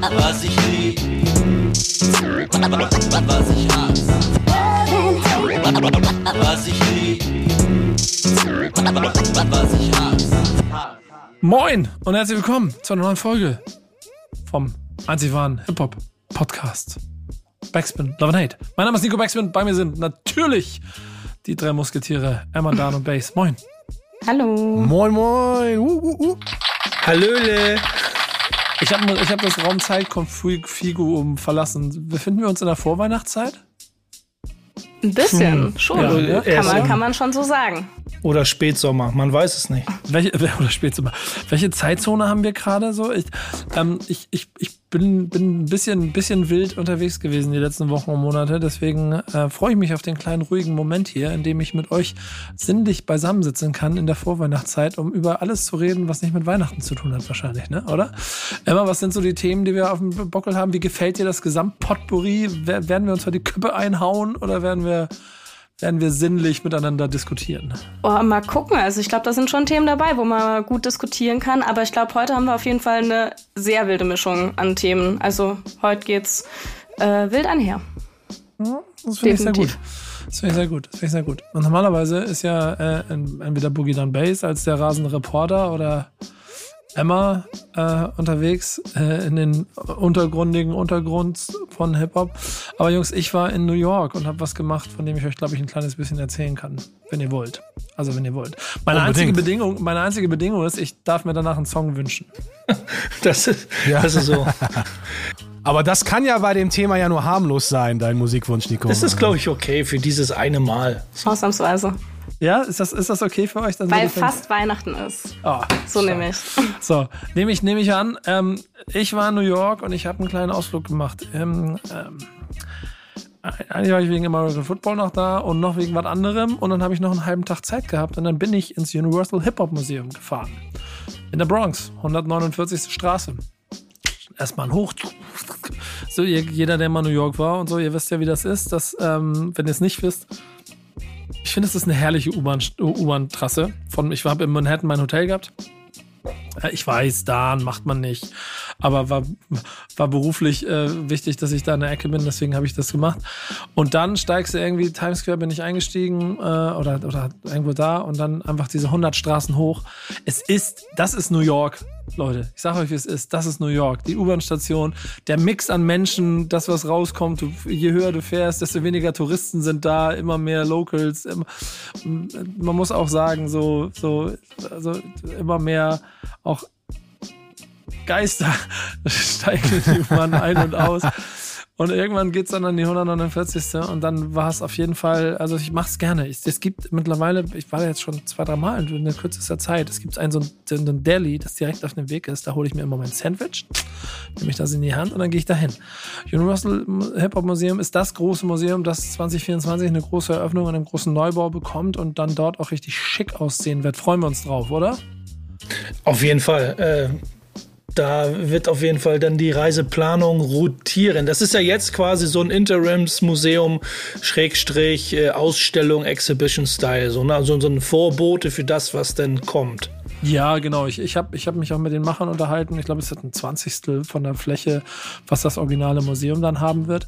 Was ich lieb, was ich hasse. Was ich lieb, was ich hasse. Moin und herzlich willkommen zu einer neuen Folge vom einzig wahren Hip-Hop Podcast. Backspin, Love and Hate. Mein Name ist Nico Backspin. Bei mir sind natürlich die drei Musketiere Emma, Dan und Bass. Moin. Hallo. Moin, moin. Uh, uh, uh. Hallöle. Ich habe ich hab das Raumzeitkonfigurum verlassen. Befinden wir uns in der Vorweihnachtszeit? Ein bisschen, schon. Ja, ja. Kann, man, kann man schon so sagen. Oder Spätsommer, man weiß es nicht. Welche, oder Spätsommer. Welche Zeitzone haben wir gerade so? Ich, ähm, ich, ich, ich bin, bin ein bisschen, bisschen wild unterwegs gewesen die letzten Wochen und Monate. Deswegen äh, freue ich mich auf den kleinen ruhigen Moment hier, in dem ich mit euch sinnlich beisammensitzen kann in der Vorweihnachtszeit, um über alles zu reden, was nicht mit Weihnachten zu tun hat, wahrscheinlich, ne? Oder? Emma, was sind so die Themen, die wir auf dem Bockel haben? Wie gefällt dir das Gesamtpotpourri? Werden wir uns heute die Köppe einhauen oder werden wir werden wir sinnlich miteinander diskutieren. Oh, mal gucken. Also ich glaube, da sind schon Themen dabei, wo man gut diskutieren kann. Aber ich glaube, heute haben wir auf jeden Fall eine sehr wilde Mischung an Themen. Also heute geht's äh, wild einher. Ja, das finde ich sehr gut. Das finde ich sehr gut. Das finde ich sehr gut. Und normalerweise ist ja äh, entweder Boogie Down Bass als der rasende Reporter oder Emma äh, unterwegs äh, in den untergründigen Untergrund von Hip-Hop. Aber Jungs, ich war in New York und habe was gemacht, von dem ich euch, glaube ich, ein kleines bisschen erzählen kann, wenn ihr wollt. Also wenn ihr wollt. Meine einzige, Bedingung, meine einzige Bedingung ist, ich darf mir danach einen Song wünschen. Das ist, ja. das ist so. Aber das kann ja bei dem Thema ja nur harmlos sein, dein Musikwunsch, Nico. Das ist, glaube ich, okay für dieses eine Mal. Ausnahmsweise. Ja, ist das, ist das okay für euch? Dann Weil fast Weihnachten ist. Oh, so nehme ich. So, nehme ich, nehm ich an. Ähm, ich war in New York und ich habe einen kleinen Ausflug gemacht. Ähm, ähm, eigentlich war ich wegen American Football noch da und noch wegen was anderem. Und dann habe ich noch einen halben Tag Zeit gehabt und dann bin ich ins Universal Hip Hop Museum gefahren. In der Bronx, 149. Straße. Erstmal ein Hoch. So, jeder, der mal New York war und so, ihr wisst ja, wie das ist. Dass, ähm, wenn ihr es nicht wisst, ich finde, es ist eine herrliche U-Bahn-Trasse. ich habe in Manhattan mein Hotel gehabt. Ich weiß, da macht man nicht. Aber war, war beruflich äh, wichtig, dass ich da in der Ecke bin, deswegen habe ich das gemacht. Und dann steigst du irgendwie, Times Square bin ich eingestiegen äh, oder, oder irgendwo da und dann einfach diese 100 Straßen hoch. Es ist, das ist New York. Leute, ich sage euch, wie es ist. Das ist New York. Die U-Bahn-Station, der Mix an Menschen, das, was rauskommt. Du, je höher du fährst, desto weniger Touristen sind da, immer mehr Locals. Immer, man muss auch sagen, so, so, also immer mehr auch Geister steigen die U-Bahn ein und aus. Und irgendwann geht es dann an die 149. Und dann war es auf jeden Fall, also ich mache es gerne. Es gibt mittlerweile, ich war jetzt schon zwei, drei Mal in der kürzester Zeit, es gibt einen so ein Deli, das direkt auf dem Weg ist. Da hole ich mir immer mein Sandwich, nehme ich das in die Hand und dann gehe ich dahin. Universal Hip Hop Museum ist das große Museum, das 2024 eine große Eröffnung und einen großen Neubau bekommt und dann dort auch richtig schick aussehen wird. Freuen wir uns drauf, oder? Auf jeden Fall. Äh da wird auf jeden Fall dann die Reiseplanung rotieren. Das ist ja jetzt quasi so ein Interimsmuseum, Schrägstrich, äh, Ausstellung, Exhibition-Style, so, ne? also so ein Vorbote für das, was denn kommt. Ja, genau. Ich, ich habe ich hab mich auch mit den Machern unterhalten. Ich glaube, es ist ein Zwanzigstel von der Fläche, was das originale Museum dann haben wird.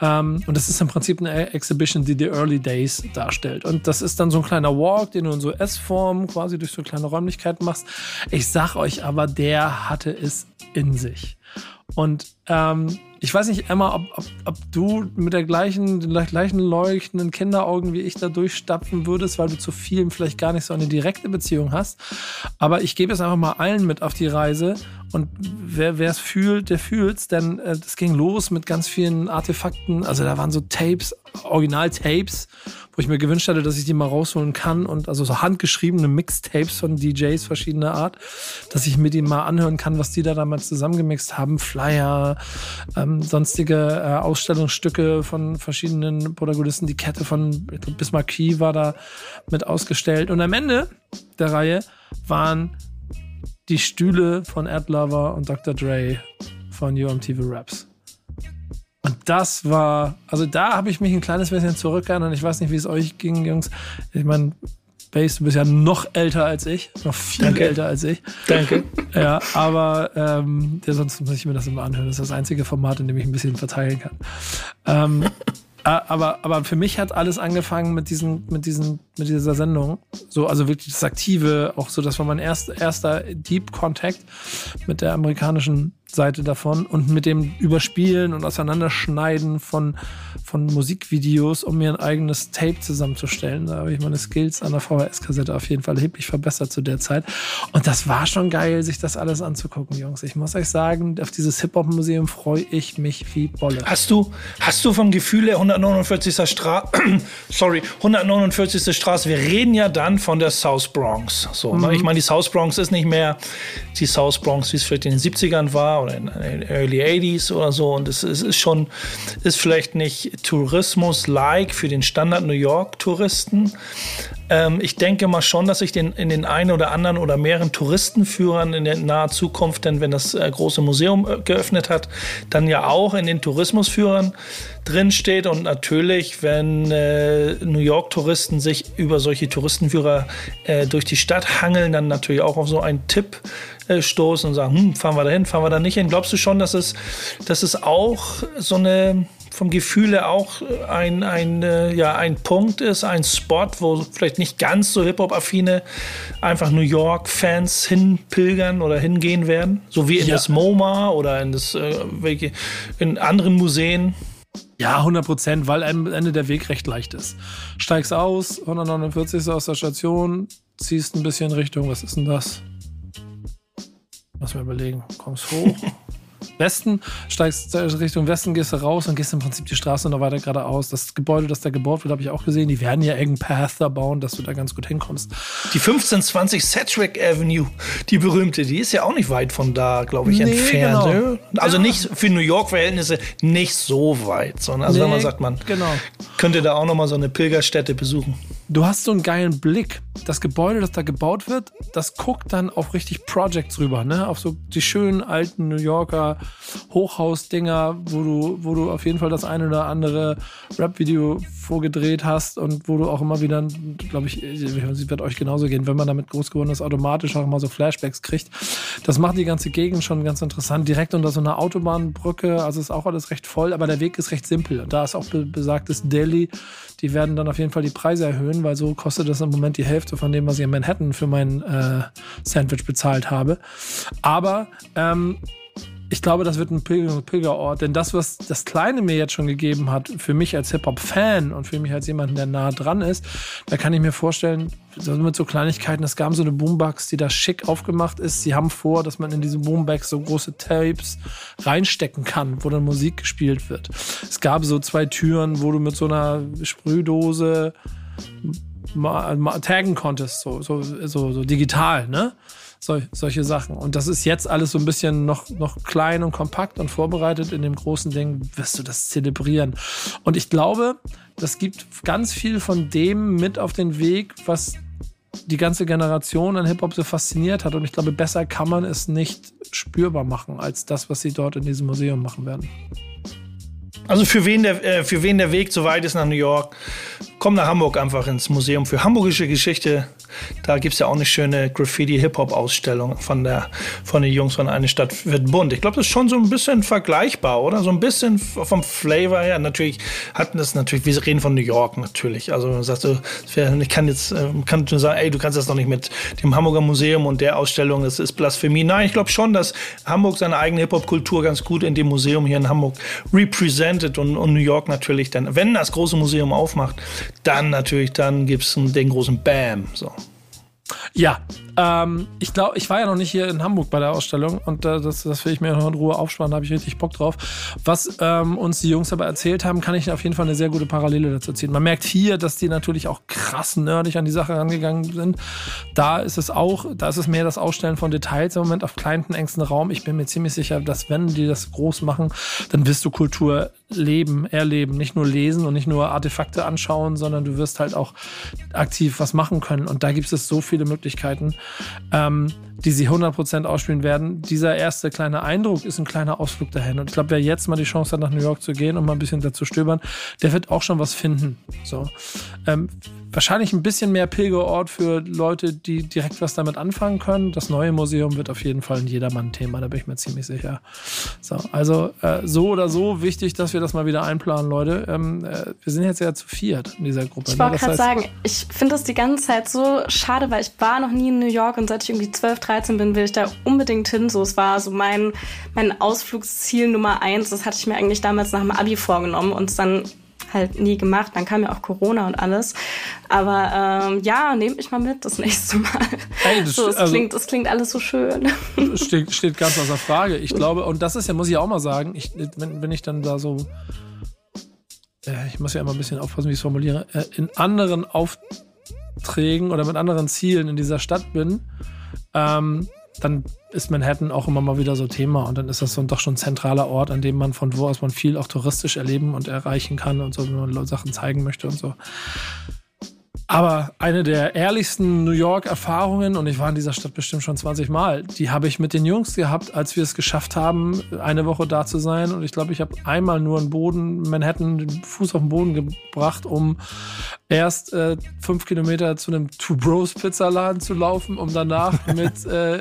Ähm, und das ist im Prinzip eine Exhibition, die die Early Days darstellt. Und das ist dann so ein kleiner Walk, den du in so S-Form quasi durch so kleine Räumlichkeiten machst. Ich sag euch aber, der hatte es in sich. Und ähm, ich weiß nicht, Emma, ob, ob, ob du mit der gleichen, den gleichen leuchtenden Kinderaugen wie ich da durchstapfen würdest, weil du zu vielen vielleicht gar nicht so eine direkte Beziehung hast. Aber ich gebe es einfach mal allen mit auf die Reise. Und wer es fühlt, der fühlt's, denn äh, das ging los mit ganz vielen Artefakten. Also da waren so Tapes, Original-Tapes wo ich mir gewünscht hatte, dass ich die mal rausholen kann und also so handgeschriebene Mixtapes von DJs verschiedener Art, dass ich mir die mal anhören kann, was die da damals zusammengemixt haben, Flyer, ähm, sonstige äh, Ausstellungsstücke von verschiedenen Protagonisten, die Kette von Bismarck Key war da mit ausgestellt und am Ende der Reihe waren die Stühle von Ed Lover und Dr. Dre von UMTV Raps. Und das war, also da habe ich mich ein kleines bisschen zurückgehalten und ich weiß nicht, wie es euch ging, Jungs. Ich meine, Space, du bist ja noch älter als ich, noch viel Danke. älter als ich. Danke. Ja, aber ähm, ja, sonst muss ich mir das immer anhören. Das ist das einzige Format, in dem ich ein bisschen verteilen kann. Ähm, äh, aber, aber für mich hat alles angefangen mit diesen, mit diesen, mit dieser Sendung. So, also wirklich das Aktive, auch so, das war mein erst, erster Deep Contact mit der amerikanischen Seite davon und mit dem Überspielen und Auseinanderschneiden von, von Musikvideos, um mir ein eigenes Tape zusammenzustellen. Da habe ich meine Skills an der VHS-Kassette auf jeden Fall erheblich verbessert zu der Zeit. Und das war schon geil, sich das alles anzugucken, Jungs. Ich muss euch sagen, auf dieses Hip-Hop-Museum freue ich mich wie Bolle. Hast du, hast du vom Gefühl her 149. Straße, sorry, 149. Straße, wir reden ja dann von der South Bronx. So, ne? Ich meine, die South Bronx ist nicht mehr die South Bronx, wie es vielleicht in den 70ern war oder in den Early 80s oder so. Und es, es ist schon, ist vielleicht nicht Tourismus-like für den Standard New York-Touristen. Ähm, ich denke mal schon, dass ich den, in den einen oder anderen oder mehreren Touristenführern in der naher Zukunft, denn wenn das äh, große Museum äh, geöffnet hat, dann ja auch in den Tourismusführern drin steht. Und natürlich, wenn äh, New York-Touristen sich über solche Touristenführer äh, durch die Stadt hangeln, dann natürlich auch auf so einen Tipp äh, stoßen und sagen, hm, fahren wir da hin, fahren wir da nicht hin. Glaubst du schon, dass es, dass es auch so eine vom Gefühl her auch ein, ein, äh, ja, ein Punkt ist, ein Spot, wo vielleicht nicht ganz so Hip-Hop-affine einfach New York-Fans hinpilgern oder hingehen werden? So wie in Ja. das MoMA oder in, das, äh, welche, in anderen Museen. Ja, 100 Prozent, weil am Ende der Weg recht leicht ist. Steigst aus, 149. aus der Station, ziehst ein bisschen Richtung, was ist denn das? Lass mir überlegen, kommst hoch. Westen, steigst Richtung Westen, gehst du raus und gehst im Prinzip die Straße noch weiter geradeaus. Das Gebäude, das da gebaut wird, habe ich auch gesehen. Die werden ja irgendeinen Path da bauen, dass du da ganz gut hinkommst. Die 1520 Sedgwick Avenue, die berühmte, die ist ja auch nicht weit von da, glaube ich, Nee, entfernt. genau. ne? Also Ja. nicht für New York-Verhältnisse nicht so weit, sondern also wenn man Nee, sagt, man genau. könnte da auch noch mal so eine Pilgerstätte besuchen. Du hast so einen geilen Blick. Das Gebäude, das da gebaut wird, das guckt dann auf richtig Projects rüber, ne? Auf so die schönen alten New Yorker Hochhausdinger, wo du, wo du auf jeden Fall das eine oder andere Rap-Video vorgedreht hast und wo du auch immer wieder, glaube ich, es wird euch genauso gehen, wenn man damit groß geworden ist, automatisch auch immer so Flashbacks kriegt. Das macht die ganze Gegend schon ganz interessant. Direkt unter so einer Autobahnbrücke, also ist auch alles recht voll, aber der Weg ist recht simpel. Da ist auch be besagtes Delhi. Die werden dann auf jeden Fall die Preise erhöhen, weil so kostet das im Moment die Hälfte von dem, was ich in Manhattan für mein äh, Sandwich bezahlt habe. Aber ähm, ich glaube, das wird ein Pilger Pilgerort, denn das, was das Kleine mir jetzt schon gegeben hat, für mich als Hip-Hop-Fan und für mich als jemanden, der nah dran ist, da kann ich mir vorstellen, mit so Kleinigkeiten, es gab so eine Boombox, die da schick aufgemacht ist. Sie haben vor, dass man in diese Boombox so große Tapes reinstecken kann, wo dann Musik gespielt wird. Es gab so zwei Türen, wo du mit so einer Sprühdose taggen konntest, so, so, so, so digital, ne? Sol solche Sachen. Und das ist jetzt alles so ein bisschen noch, noch klein und kompakt und vorbereitet. In dem großen Ding wirst du das zelebrieren. Und ich glaube, das gibt ganz viel von dem mit auf den Weg, was die ganze Generation an Hip-Hop so fasziniert hat. Und ich glaube, besser kann man es nicht spürbar machen, als das, was sie dort in diesem Museum machen werden. Also für wen der, äh, für wen der Weg so weit ist nach New York, komm nach Hamburg einfach ins Museum für Hamburgische Geschichte. Da gibt es ja auch eine schöne Graffiti-Hip-Hop-Ausstellung von, von den Jungs von Eine Stadt wird bunt. Ich glaube, das ist schon so ein bisschen vergleichbar, oder? So ein bisschen vom Flavor her. Natürlich hatten das natürlich, wir reden von New York natürlich. Also man sagt so, ich kann jetzt, äh, kann sagen, ey, du kannst das doch nicht mit dem Hamburger Museum und der Ausstellung, das ist Blasphemie. Nein, ich glaube schon, dass Hamburg seine eigene Hip-Hop-Kultur ganz gut in dem Museum hier in Hamburg represented und, und New York natürlich dann, wenn das große Museum aufmacht, dann natürlich, dann gibt es den großen Bam. So. Ja, ähm, ich glaube, ich war ja noch nicht hier in Hamburg bei der Ausstellung und äh, das, das will ich mir noch in Ruhe aufsparen, da habe ich richtig Bock drauf. Was ähm, uns die Jungs aber erzählt haben, kann ich auf jeden Fall eine sehr gute Parallele dazu ziehen. Man merkt hier, dass die natürlich auch krass nerdig an die Sache rangegangen sind. Da ist es auch, da ist es mehr das Ausstellen von Details im Moment auf kleinen, engsten Raum. Ich bin mir ziemlich sicher, dass wenn die das groß machen, dann wirst du Kultur leben, erleben, nicht nur lesen und nicht nur Artefakte anschauen, sondern du wirst halt auch aktiv was machen können. Und da gibt es so viele Möglichkeiten. Ähm, die sie 100% ausspielen werden. Dieser erste kleine Eindruck ist ein kleiner Ausflug dahin. Und ich glaube, wer jetzt mal die Chance hat, nach New York zu gehen und mal ein bisschen dazu stöbern, der wird auch schon was finden. So. Ähm, wahrscheinlich ein bisschen mehr Pilgerort für Leute, die direkt was damit anfangen können. Das neue Museum wird auf jeden Fall ein Jedermann-Thema, da bin ich mir ziemlich sicher. So, also äh, so oder so wichtig, dass wir das mal wieder einplanen, Leute. Ähm, äh, wir sind jetzt ja zu viert in dieser Gruppe. Ich ne? wollte Das gerade sagen, ich finde das die ganze Zeit so schade, weil ich war noch nie in New York und seit ich irgendwie 12, 13 bin, will ich da unbedingt hin. So, es war so mein, mein Ausflugsziel Nummer eins. Das hatte ich mir eigentlich damals nach dem Abi vorgenommen und es dann halt nie gemacht. Dann kam ja auch Corona und alles. Aber ähm, ja, nehmt mich mal mit das nächste Mal. Ey, das so, es, also- klingt, es klingt alles so schön. steht, steht ganz außer Frage. Ich glaube, und das ist ja, muss ich auch mal sagen, ich, wenn, wenn ich dann da so, äh, ich muss ja immer ein bisschen aufpassen, wie ich es formuliere, äh, in anderen Aufträgen oder mit anderen Zielen in dieser Stadt bin, ähm, dann ist Manhattan auch immer mal wieder so Thema und dann ist das so ein, doch schon ein zentraler Ort, an dem man von wo aus man viel auch touristisch erleben und erreichen kann und so, wenn man Sachen zeigen möchte und so. Aber eine der ehrlichsten New York-Erfahrungen, und ich war in dieser Stadt bestimmt schon 20 Mal, die habe ich mit den Jungs gehabt, als wir es geschafft haben, eine Woche da zu sein. Und ich glaube, ich habe einmal nur einen Boden, Manhattan, den Fuß auf den Boden gebracht, um erst äh, fünf Kilometer zu einem Two Bros Pizzaladen zu laufen, um danach mit äh,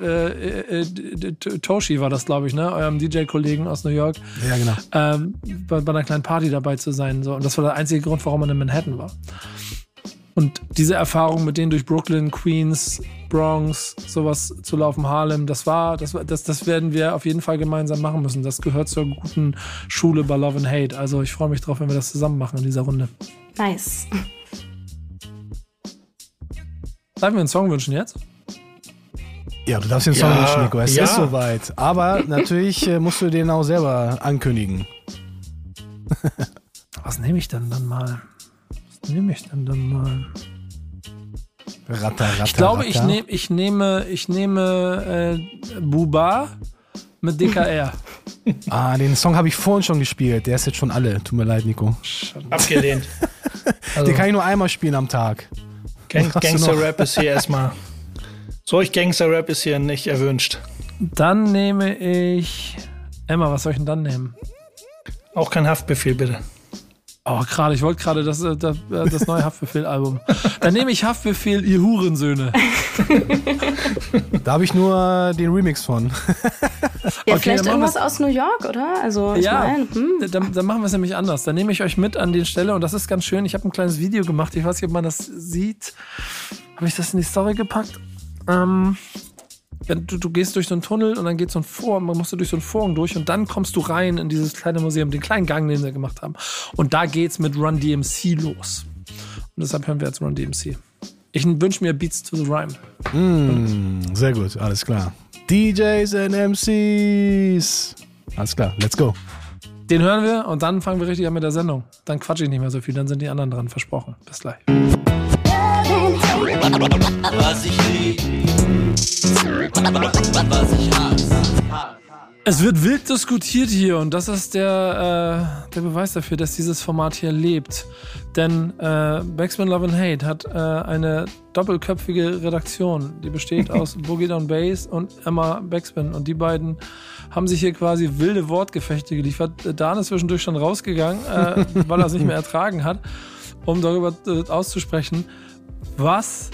äh, äh, äh, Toshi war das, glaube ich, ne, eurem DJ-Kollegen aus New York, Ja, genau. ähm, bei, bei einer kleinen Party dabei zu sein. So. Und das war der einzige Grund, warum man in Manhattan war. Und diese Erfahrung mit denen durch Brooklyn, Queens, Bronx, sowas zu laufen, Harlem, das war, das, das, das werden wir auf jeden Fall gemeinsam machen müssen. Das gehört zur guten Schule bei Love and Hate. Also ich freue mich drauf, wenn wir das zusammen machen in dieser Runde. nice. Darf ich mir einen Song wünschen jetzt? Ja, du darfst den Song Ja, wünschen, Nico. Es ja. ist soweit. Aber natürlich äh, musst du den auch selber ankündigen. Was nehme ich denn dann mal? Was nehme ich denn dann mal? Ratter, ratter, Ich glaube, ich, ratter. nehm, ich nehme, ich nehme äh, Buba mit DKR. Ah, den Song habe ich vorhin schon gespielt. Der ist jetzt schon alle. Tut mir leid, Nico. Abgelehnt. Also, Den kann ich nur einmal spielen am Tag. Gang du Gangster-Rap ist hier erstmal. Solch Gangster-Rap ist hier nicht erwünscht. Dann nehme ich. Emma, was soll ich denn dann nehmen? Auch kein Haftbefehl, bitte. Oh, gerade, ich wollte gerade das, äh, das, äh, das neue Haftbefehl-Album. Dann nehme ich Haftbefehl, ihr Hurensöhne. Da habe ich nur den Remix von. Ja, Okay, vielleicht irgendwas aus New York, oder? Also, ich Ja, meine, hm. dann, dann machen wir es nämlich anders. Dann nehme ich euch mit an die Stelle und das ist ganz schön. Ich habe ein kleines Video gemacht. Ich weiß nicht, ob man das sieht. Habe ich das in die Story gepackt? Ähm, wenn du, du gehst durch so einen Tunnel und dann geht so ein Vorhang, man musst du durch so einen Vorhang durch und dann kommst du rein in dieses kleine Museum, den kleinen Gang, den wir gemacht haben. Und da geht's mit Run DMC los. Und deshalb hören wir jetzt Run DMC. Ich wünsche mir Beats to the Rhyme. Mm, sehr gut, alles klar. DJs and MCs. Alles klar, let's go. Den hören wir und dann fangen wir richtig an mit der Sendung. Dann quatsche ich nicht mehr so viel, dann sind die anderen dran, versprochen. Bis gleich. Was ich lieb, was ich hasse. Es wird wild diskutiert hier und das ist der, äh, der Beweis dafür, dass dieses Format hier lebt. Denn äh, Backspin Love and Hate hat äh, eine doppelköpfige Redaktion, die besteht aus Boogie Down Bass und Emma Backspin. Und die beiden haben sich hier quasi wilde Wortgefechte geliefert. Dan ist zwischendurch schon rausgegangen, äh, weil er es nicht mehr ertragen hat, um darüber äh, auszusprechen, was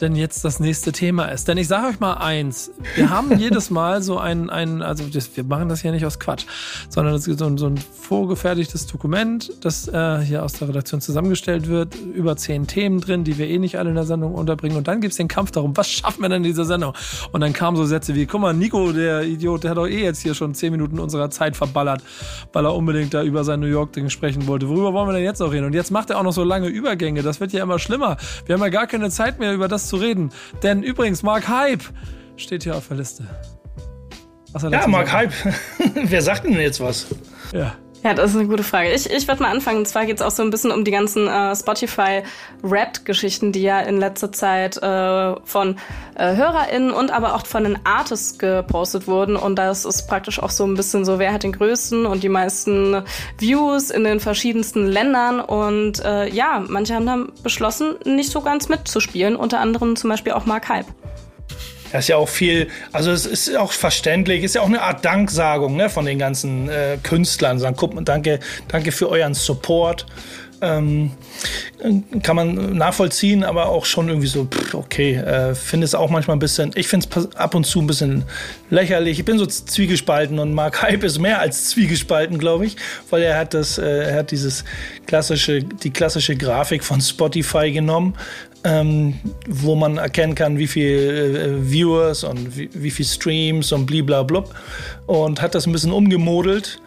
denn jetzt das nächste Thema ist. Denn ich sage euch mal eins, wir haben jedes Mal so ein, ein also das, wir machen das hier nicht aus Quatsch, sondern es gibt so ein, so ein vorgefertigtes Dokument, das äh, hier aus der Redaktion zusammengestellt wird, über zehn Themen drin, die wir eh nicht alle in der Sendung unterbringen. Und dann gibt es den Kampf darum, was schaffen wir denn in dieser Sendung? Und dann kamen so Sätze wie, guck mal, Nico, der Idiot, der hat doch eh jetzt hier schon zehn Minuten unserer Zeit verballert, weil er unbedingt da über sein New York-Ding sprechen wollte. Worüber wollen wir denn jetzt noch reden? Und jetzt macht er auch noch so lange Übergänge. Das wird ja immer schlimmer. Wir haben ja gar keine Zeit mehr, über das zu reden. Denn übrigens, Mark Hype steht hier auf der Liste. Was Ja, Mark? Hype. Wer sagt denn jetzt was? Ja. Ja, das ist eine gute Frage. Ich, ich werde mal anfangen. Und zwar geht es auch so ein bisschen um die ganzen äh, Spotify-Rap-Geschichten, die ja in letzter Zeit äh, von äh, HörerInnen und aber auch von den Artists gepostet wurden. Und das ist praktisch auch so ein bisschen so, wer hat den größten und die meisten Views in den verschiedensten Ländern. Und äh, ja, manche haben dann beschlossen, nicht so ganz mitzuspielen. Unter anderem zum Beispiel auch Mark Hype. Das ist ja auch viel, also es ist auch verständlich, ist ja auch eine Art Danksagung ne, von den ganzen äh, Künstlern. Sagen, guck mal, danke, danke für euren Support. Ähm, kann man nachvollziehen, aber auch schon irgendwie so, pff, okay, äh, finde es auch manchmal ein bisschen, ich finde es ab und zu ein bisschen lächerlich. Ich bin so zwiegespalten und Mark Hype ist mehr als zwiegespalten, glaube ich, weil er hat das, äh, er hat dieses klassische, die klassische Grafik von Spotify genommen, ähm, wo man erkennen kann, wie viel äh, Viewers und wie, wie viel Streams und bliblablub und hat das ein bisschen umgemodelt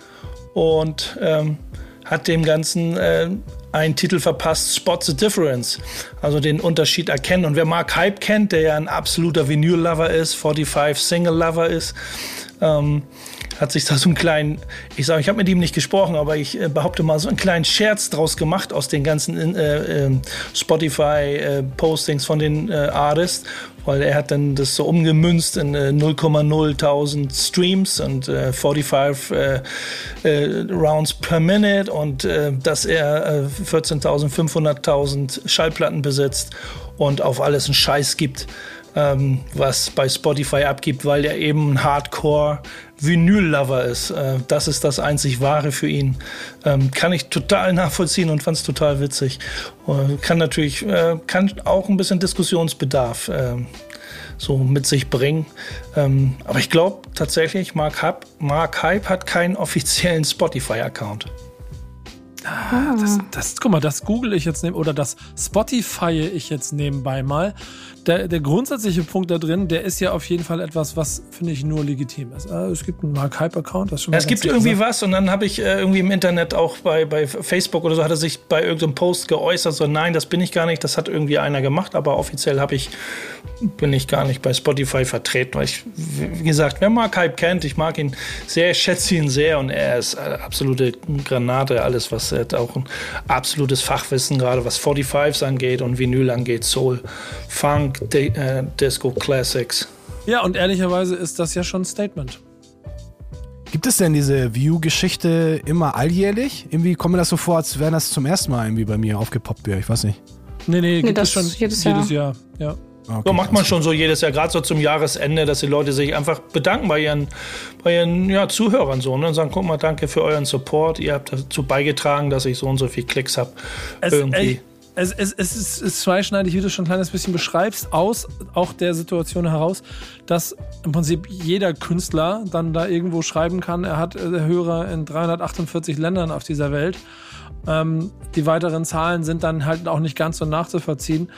und ähm, hat dem Ganzen äh, einen Titel verpasst, Spot the Difference, also den Unterschied erkennen. Und wer Mark Hype kennt, der ja ein absoluter Vinyl-Lover ist, 45 Single-Lover ist, ähm, hat sich da so einen kleinen, ich sage, ich habe mit ihm nicht gesprochen, aber ich äh, behaupte mal, so einen kleinen Scherz draus gemacht aus den ganzen äh, äh, Spotify-Postings von den äh, Artists, weil er hat dann das so umgemünzt in 0,0 äh, Streams und 45 äh, Rounds per Minute und dass er 14.000, 500.000 Schallplatten besitzt und auf alles einen Scheiß gibt ähm, was bei Spotify abgibt, weil er eben ein Hardcore-Vinyl-Lover ist. Äh, das ist das einzig Wahre für ihn. Ähm, kann ich total nachvollziehen und fand es total witzig. Äh, kann natürlich, äh, kann auch ein bisschen Diskussionsbedarf so mit sich bringen. Ähm, aber ich glaube tatsächlich, Mark, Hub, Mark Hype hat keinen offiziellen Spotify-Account. Ah, das, das, guck mal, das google ich jetzt oder das Spotify ich jetzt nebenbei mal der, der grundsätzliche Punkt da drin, der ist ja auf jeden Fall etwas, was, finde ich, nur legitim ist. Also es gibt einen Mark Hype-Account, das schon mal Es gibt irgendwie gesagt. was und dann habe ich äh, irgendwie im Internet auch bei, bei Facebook oder so, hat er sich bei irgendeinem Post geäußert, so nein, das bin ich gar nicht, das hat irgendwie einer gemacht, aber offiziell habe ich, bin ich gar nicht bei Spotify vertreten, weil ich, wie gesagt, wer Mark Hype kennt, ich mag ihn sehr, ich schätze ihn sehr und er ist eine absolute Granate, alles, was er hat auch ein absolutes Fachwissen, gerade was 45s angeht und Vinyl angeht, Soul, Funk, Funk, äh, Disco Classics. Ja, und ehrlicherweise ist das ja schon ein Statement. Gibt es denn diese View-Geschichte immer alljährlich? Irgendwie kommt mir das so vor, als wäre das zum ersten Mal irgendwie bei mir aufgepoppt wäre. Ich weiß nicht. Nee, nee, gibt nee, es schon jedes Jahr. Jedes Jahr. Ja. Okay, so macht man schon so jedes Jahr, gerade so zum Jahresende, dass die Leute sich einfach bedanken bei ihren, bei ihren ja, Zuhörern so ne? und sagen, guck mal, danke für euren Support, ihr habt dazu beigetragen, dass ich so und so viel Klicks habe. Irgendwie. Es, es, es, ist, ist zweischneidig, wie du schon ein kleines bisschen beschreibst, aus auch der Situation heraus, dass im Prinzip jeder Künstler dann da irgendwo schreiben kann, er hat äh, Hörer in 348 Ländern auf dieser Welt ähm, die weiteren Zahlen sind dann halt auch nicht ganz so nachzuvollziehen,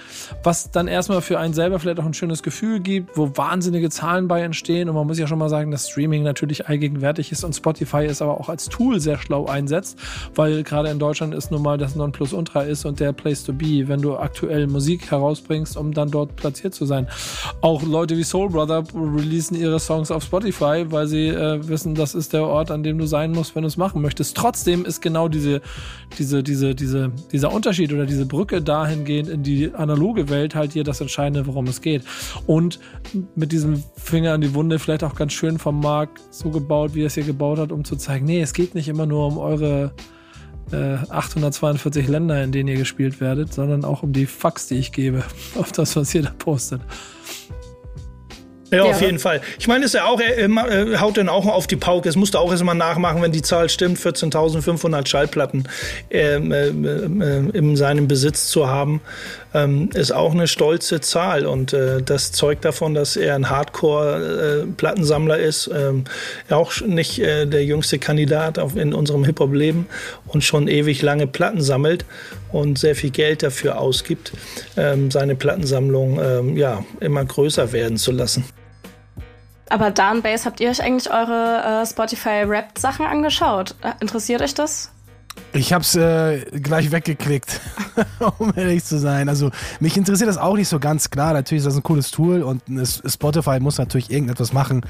was dann erstmal für einen selber vielleicht auch ein schönes Gefühl gibt, wo wahnsinnige Zahlen bei entstehen. Und man muss ja schon mal sagen, dass Streaming natürlich allgegenwärtig ist und Spotify es aber auch als Tool sehr schlau einsetzt, weil gerade in Deutschland ist nun mal das Nonplusultra ist und der Place to be, wenn du aktuell Musik herausbringst, um dann dort platziert zu sein. Auch Leute wie Soul Brother releasen ihre Songs auf Spotify, weil sie äh, wissen, das ist der Ort, an dem du sein musst, wenn du es machen möchtest. Trotzdem ist genau diese diese, diese, diese, dieser Unterschied oder diese Brücke dahingehend in die analoge Welt halt hier das Entscheidende, worum es geht. Und mit diesem Finger an die Wunde vielleicht auch ganz schön vom Marc so gebaut, wie er es hier gebaut hat, um zu zeigen, nee, es geht nicht immer nur um eure äh, 842 Länder, in denen ihr gespielt werdet, sondern auch um die Fax, die ich gebe, auf das, was ihr da postet. Ja, auf jeden Fall. Ich meine, ist ja auch, er, er haut dann auch auf die Pauke. Es musste auch erstmal nachmachen, wenn die Zahl stimmt, 14.500 Schallplatten ähm, äh, äh, in seinem Besitz zu haben, ähm, ist auch eine stolze Zahl. Und äh, das zeugt davon, dass er ein Hardcore-Plattensammler ist. Ähm, auch nicht äh, der jüngste Kandidat auf, in unserem Hip-Hop-Leben und schon ewig lange Platten sammelt und sehr viel Geld dafür ausgibt, ähm, seine Plattensammlung ähm, ja, immer größer werden zu lassen. Aber Dan Base, habt ihr euch eigentlich eure äh, Spotify-Rap-Sachen angeschaut? Äh, interessiert euch das? Ich hab's äh, gleich weggeklickt, um ehrlich zu sein. Also mich interessiert das auch nicht so ganz klar. Natürlich ist das ein cooles Tool und Spotify muss natürlich irgendetwas machen,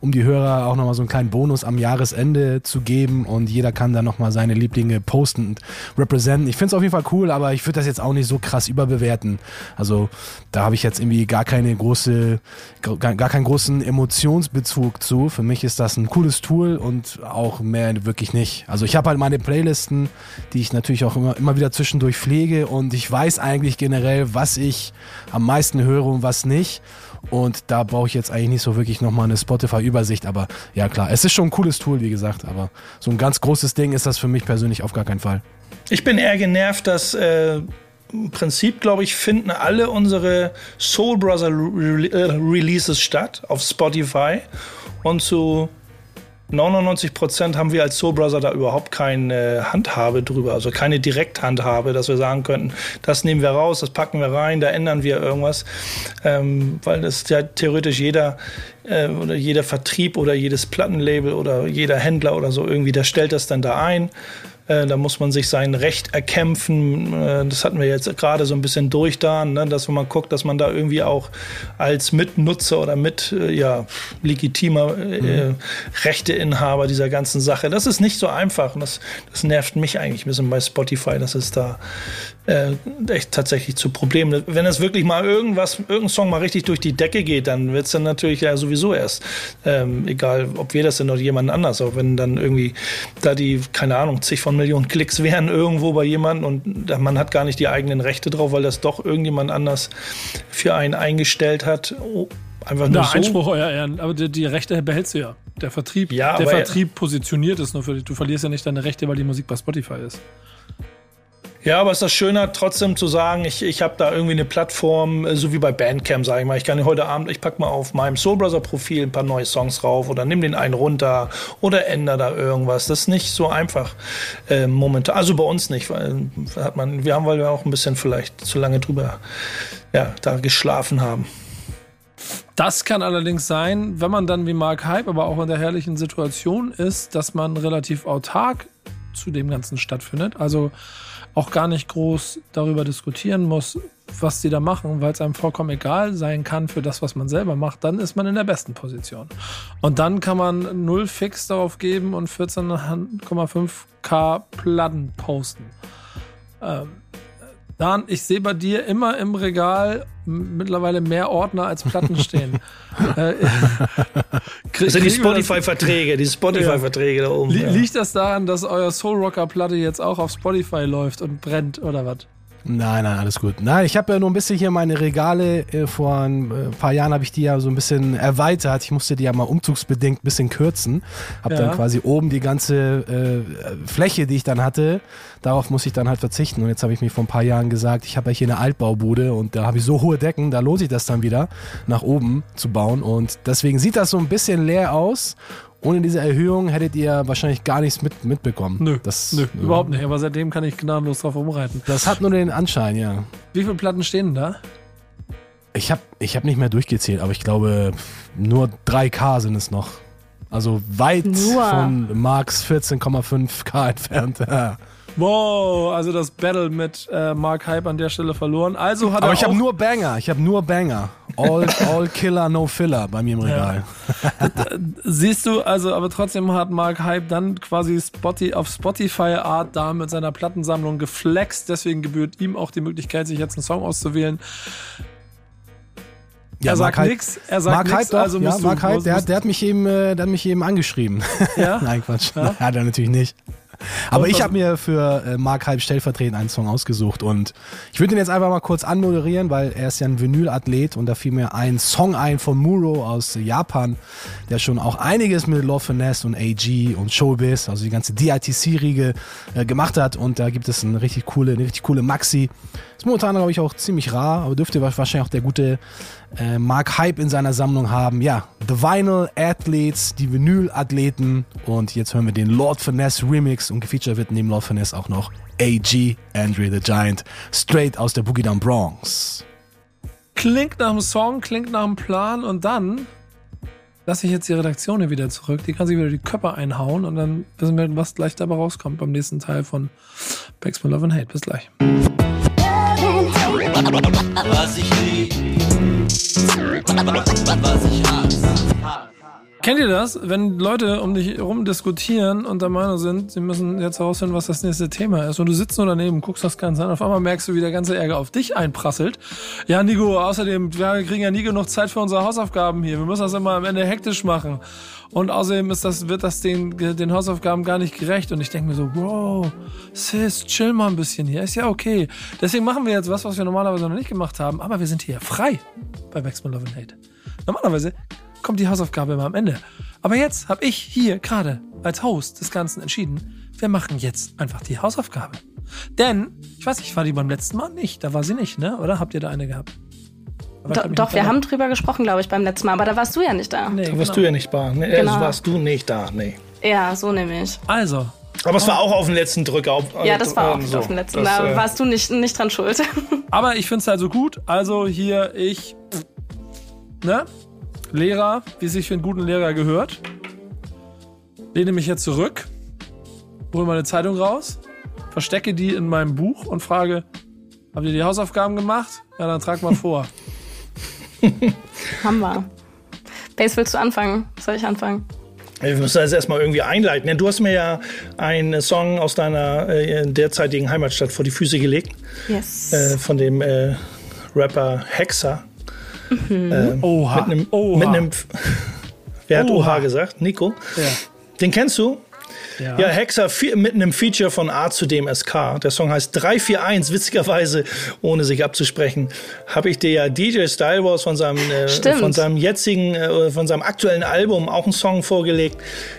um die Hörer auch nochmal so einen kleinen Bonus am Jahresende zu geben und jeder kann dann nochmal seine Lieblinge posten und representen. Ich finde es auf jeden Fall cool, aber ich würde das jetzt auch nicht so krass überbewerten. Also da habe ich jetzt irgendwie gar keine große, gar, gar keinen großen Emotionsbezug zu. Für mich ist das ein cooles Tool und auch mehr wirklich nicht. Also ich habe halt meine Playlisten Die ich natürlich auch immer, immer wieder zwischendurch pflege und ich weiß eigentlich generell, was ich am meisten höre und was nicht. Und da brauche ich jetzt eigentlich nicht so wirklich nochmal eine Spotify-Übersicht. Aber ja klar, es ist schon ein cooles Tool, wie gesagt. Aber so ein ganz großes Ding ist das für mich persönlich auf gar keinen Fall. Ich bin eher genervt, dass äh, im Prinzip, glaube ich, finden alle unsere Soul Brother Re äh, Releases statt auf Spotify. Und zu 99 Prozent haben wir als Soul Brother da überhaupt keine Handhabe drüber, also keine Direkthandhabe, dass wir sagen könnten, das nehmen wir raus, das packen wir rein, da ändern wir irgendwas, ähm, weil das ja theoretisch jeder äh, oder jeder Vertrieb oder jedes Plattenlabel oder jeder Händler oder so irgendwie, der stellt das dann da ein. Äh, da muss man sich sein Recht erkämpfen. Äh, das hatten wir jetzt gerade so ein bisschen durch da, ne? dass man guckt, dass man da irgendwie auch als Mitnutzer oder mit äh, ja, legitimer mhm. Rechteinhaber dieser ganzen Sache, das ist nicht so einfach. Und das, das nervt mich eigentlich ein bisschen bei Spotify, dass es da äh, echt tatsächlich zu Problemen. Wenn es wirklich mal irgendwas, irgendein Song mal richtig durch die Decke geht, dann wird es dann natürlich ja sowieso erst, ähm, egal ob wir das sind oder jemand anders, auch wenn dann irgendwie da die, keine Ahnung, zig von Millionen Klicks wären irgendwo bei jemandem und man hat gar nicht die eigenen Rechte drauf, weil das doch irgendjemand anders für einen eingestellt hat. Oh, einfach nur Na, so. Einspruch, euer Ehren. Aber die, die Rechte behältst du ja. Der Vertrieb, Ja, der Vertrieb positioniert es nur für dich. Du verlierst ja nicht deine Rechte, weil die Musik bei Spotify ist. Ja, aber ist das schöner, trotzdem zu sagen, ich, ich habe da irgendwie eine Plattform, äh, so wie bei Bandcamp, sage ich mal. Ich kann heute Abend, ich pack mal auf meinem Soul Brother Profil ein paar neue Songs rauf oder nimm den einen runter oder ändere da irgendwas. Das ist nicht so einfach äh, momentan. Also bei uns nicht, weil äh, hat man, wir haben, weil wir auch ein bisschen vielleicht zu lange drüber ja, da geschlafen haben. Das kann allerdings sein, wenn man dann wie Mark Hype aber auch in der herrlichen Situation ist, dass man relativ autark zu dem Ganzen stattfindet. Also auch gar nicht groß darüber diskutieren muss, was die da machen, weil es einem vollkommen egal sein kann für das, was man selber macht, dann ist man in der besten Position. Und dann kann man null Fix darauf geben und 14,5k Platten posten. Ähm, Dan, ich sehe bei dir immer im Regal mittlerweile mehr Ordner als Platten stehen. äh, Das sind die Spotify-Verträge, die Spotify-Verträge da oben. Li ja. Liegt das daran, dass euer Soul Rocker Platte jetzt auch auf Spotify läuft und brennt oder was? Nein, nein, alles gut. Nein, ich habe ja nur ein bisschen hier meine Regale. Äh, vor ein äh, paar Jahren habe ich die ja so ein bisschen erweitert. Ich musste die ja mal umzugsbedingt ein bisschen kürzen. Habe Ja. dann quasi oben die ganze äh, Fläche, die ich dann hatte, darauf muss ich dann halt verzichten. Und jetzt habe ich mir vor ein paar Jahren gesagt, ich habe ja hier eine Altbaubude und da habe ich so hohe Decken, da lohnt sich das dann wieder, nach oben zu bauen. Und deswegen sieht das so ein bisschen leer aus. Ohne diese Erhöhung hättet ihr wahrscheinlich gar nichts mit, mitbekommen. Nö, das, nö, ja. überhaupt nicht. Aber seitdem kann ich gnadenlos drauf umreiten. Das hat nur den Anschein, ja. Wie viele Platten stehen denn da? Ich habe ich hab nicht mehr durchgezählt, aber ich glaube, nur 3K sind es noch. Also weit Nur. von Marks 14,5K entfernt. Ja. Wow, also das Battle mit äh, Mark Hype an der Stelle verloren. Also hat Aber er ich habe nur Banger. Ich habe nur Banger. All, all Killer, no Filler bei mir im Regal. Siehst du, also, aber trotzdem hat Mark Hype dann quasi Spotify, auf Spotify Art da mit seiner Plattensammlung geflext. Deswegen gebührt ihm auch die Möglichkeit, sich jetzt einen Song auszuwählen. Ja, er sagt nichts, er sagt Mark nichts, also ja, musst Mark du, Hype, der, hat- der hat mich eben, äh, der hat mich eben angeschrieben. ja? Nein, Quatsch. Ja? Hat er natürlich nicht. Aber ich habe mir für äh, Mark Hype stellvertretend einen Song ausgesucht und ich würde ihn jetzt einfach mal kurz anmoderieren, weil er ist ja ein Vinyl-Athlet und da fiel mir ein Song ein von Muro aus Japan, der schon auch einiges mit Love Finesse und AG und Showbiz, also die ganze DITC-Riege äh, gemacht hat und da gibt es eine richtig coole, eine richtig coole Maxi. Ist momentan, glaube ich, auch ziemlich rar, aber dürfte wahrscheinlich auch der gute äh, Mark Hype in seiner Sammlung haben. Ja, The Vinyl Athletes, die Vinyl-Athleten. Und jetzt hören wir den Lord Finesse Remix und gefeatured wird neben Lord Finesse auch noch AG, Andre the Giant, straight aus der Boogie Down Bronx. Klingt nach einem Song, klingt nach einem Plan und dann lasse ich jetzt die Redaktion hier wieder zurück. Die kann sich wieder die Köpfe einhauen und dann wissen wir, was gleich dabei rauskommt beim nächsten Teil von Backspin Love and Hate. Bis gleich. Was ich lieb, was ich hasse. Kennt ihr das, wenn Leute um dich herum diskutieren und der Meinung sind, sie müssen jetzt herausfinden, was das nächste Thema ist und du sitzt nur daneben, guckst das Ganze an, auf einmal merkst du, wie der ganze Ärger auf dich einprasselt. Ja, Nico, außerdem, wir kriegen ja nie genug Zeit für unsere Hausaufgaben hier. Wir müssen das immer am Ende hektisch machen. Und außerdem ist das, wird das den, den Hausaufgaben gar nicht gerecht. Und ich denke mir so, wow, Sis, chill mal ein bisschen hier. Ist ja okay. Deswegen machen wir jetzt was, was wir normalerweise noch nicht gemacht haben. Aber wir sind hier frei bei Backspin Love and Hate. Normalerweise kommt die Hausaufgabe immer am Ende. Aber jetzt habe ich hier gerade als Host des Ganzen entschieden, wir machen jetzt einfach die Hausaufgabe. Denn, ich weiß nicht, war die beim letzten Mal nicht? Da war sie nicht, ne? Oder habt ihr da eine gehabt? Do, doch, wir haben drüber gesprochen, glaube ich, beim letzten Mal, aber da warst du ja nicht da. Nee, Da warst genau. du ja nicht da. Nee, Genau. also warst du nicht da, nee. Ja, so nämlich. Also, Aber es war auch auf den letzten Drücker. Auf, Ja, das war auch äh, nicht so. auf dem letzten. Das, Da äh, warst du nicht, nicht dran schuld. aber ich finde es halt so gut. Also hier ich, ne? Lehrer, wie sich für einen guten Lehrer gehört. Lehne mich jetzt zurück, hole meine Zeitung raus, verstecke die in meinem Buch und frage, habt ihr die Hausaufgaben gemacht? Ja, dann trag mal vor. haben wir. Base, willst du anfangen? Soll ich anfangen? Wir müssen das erstmal irgendwie einleiten. Du hast mir ja einen Song aus deiner äh, derzeitigen Heimatstadt vor die Füße gelegt, Yes. äh, von dem äh, Rapper Hexer. Äh, Oha, mit einem, oha. mit einem, wer hat Oha. Oha gesagt? Nico? Ja. Den kennst du? Ja. Ja, Hexer mit einem Feature von A zu dem SK. Der Song heißt 341, witzigerweise, ohne sich abzusprechen, habe ich dir ja DJ Style Wars von seinem, äh, von seinem jetzigen, äh, von seinem aktuellen Album auch einen Song vorgelegt,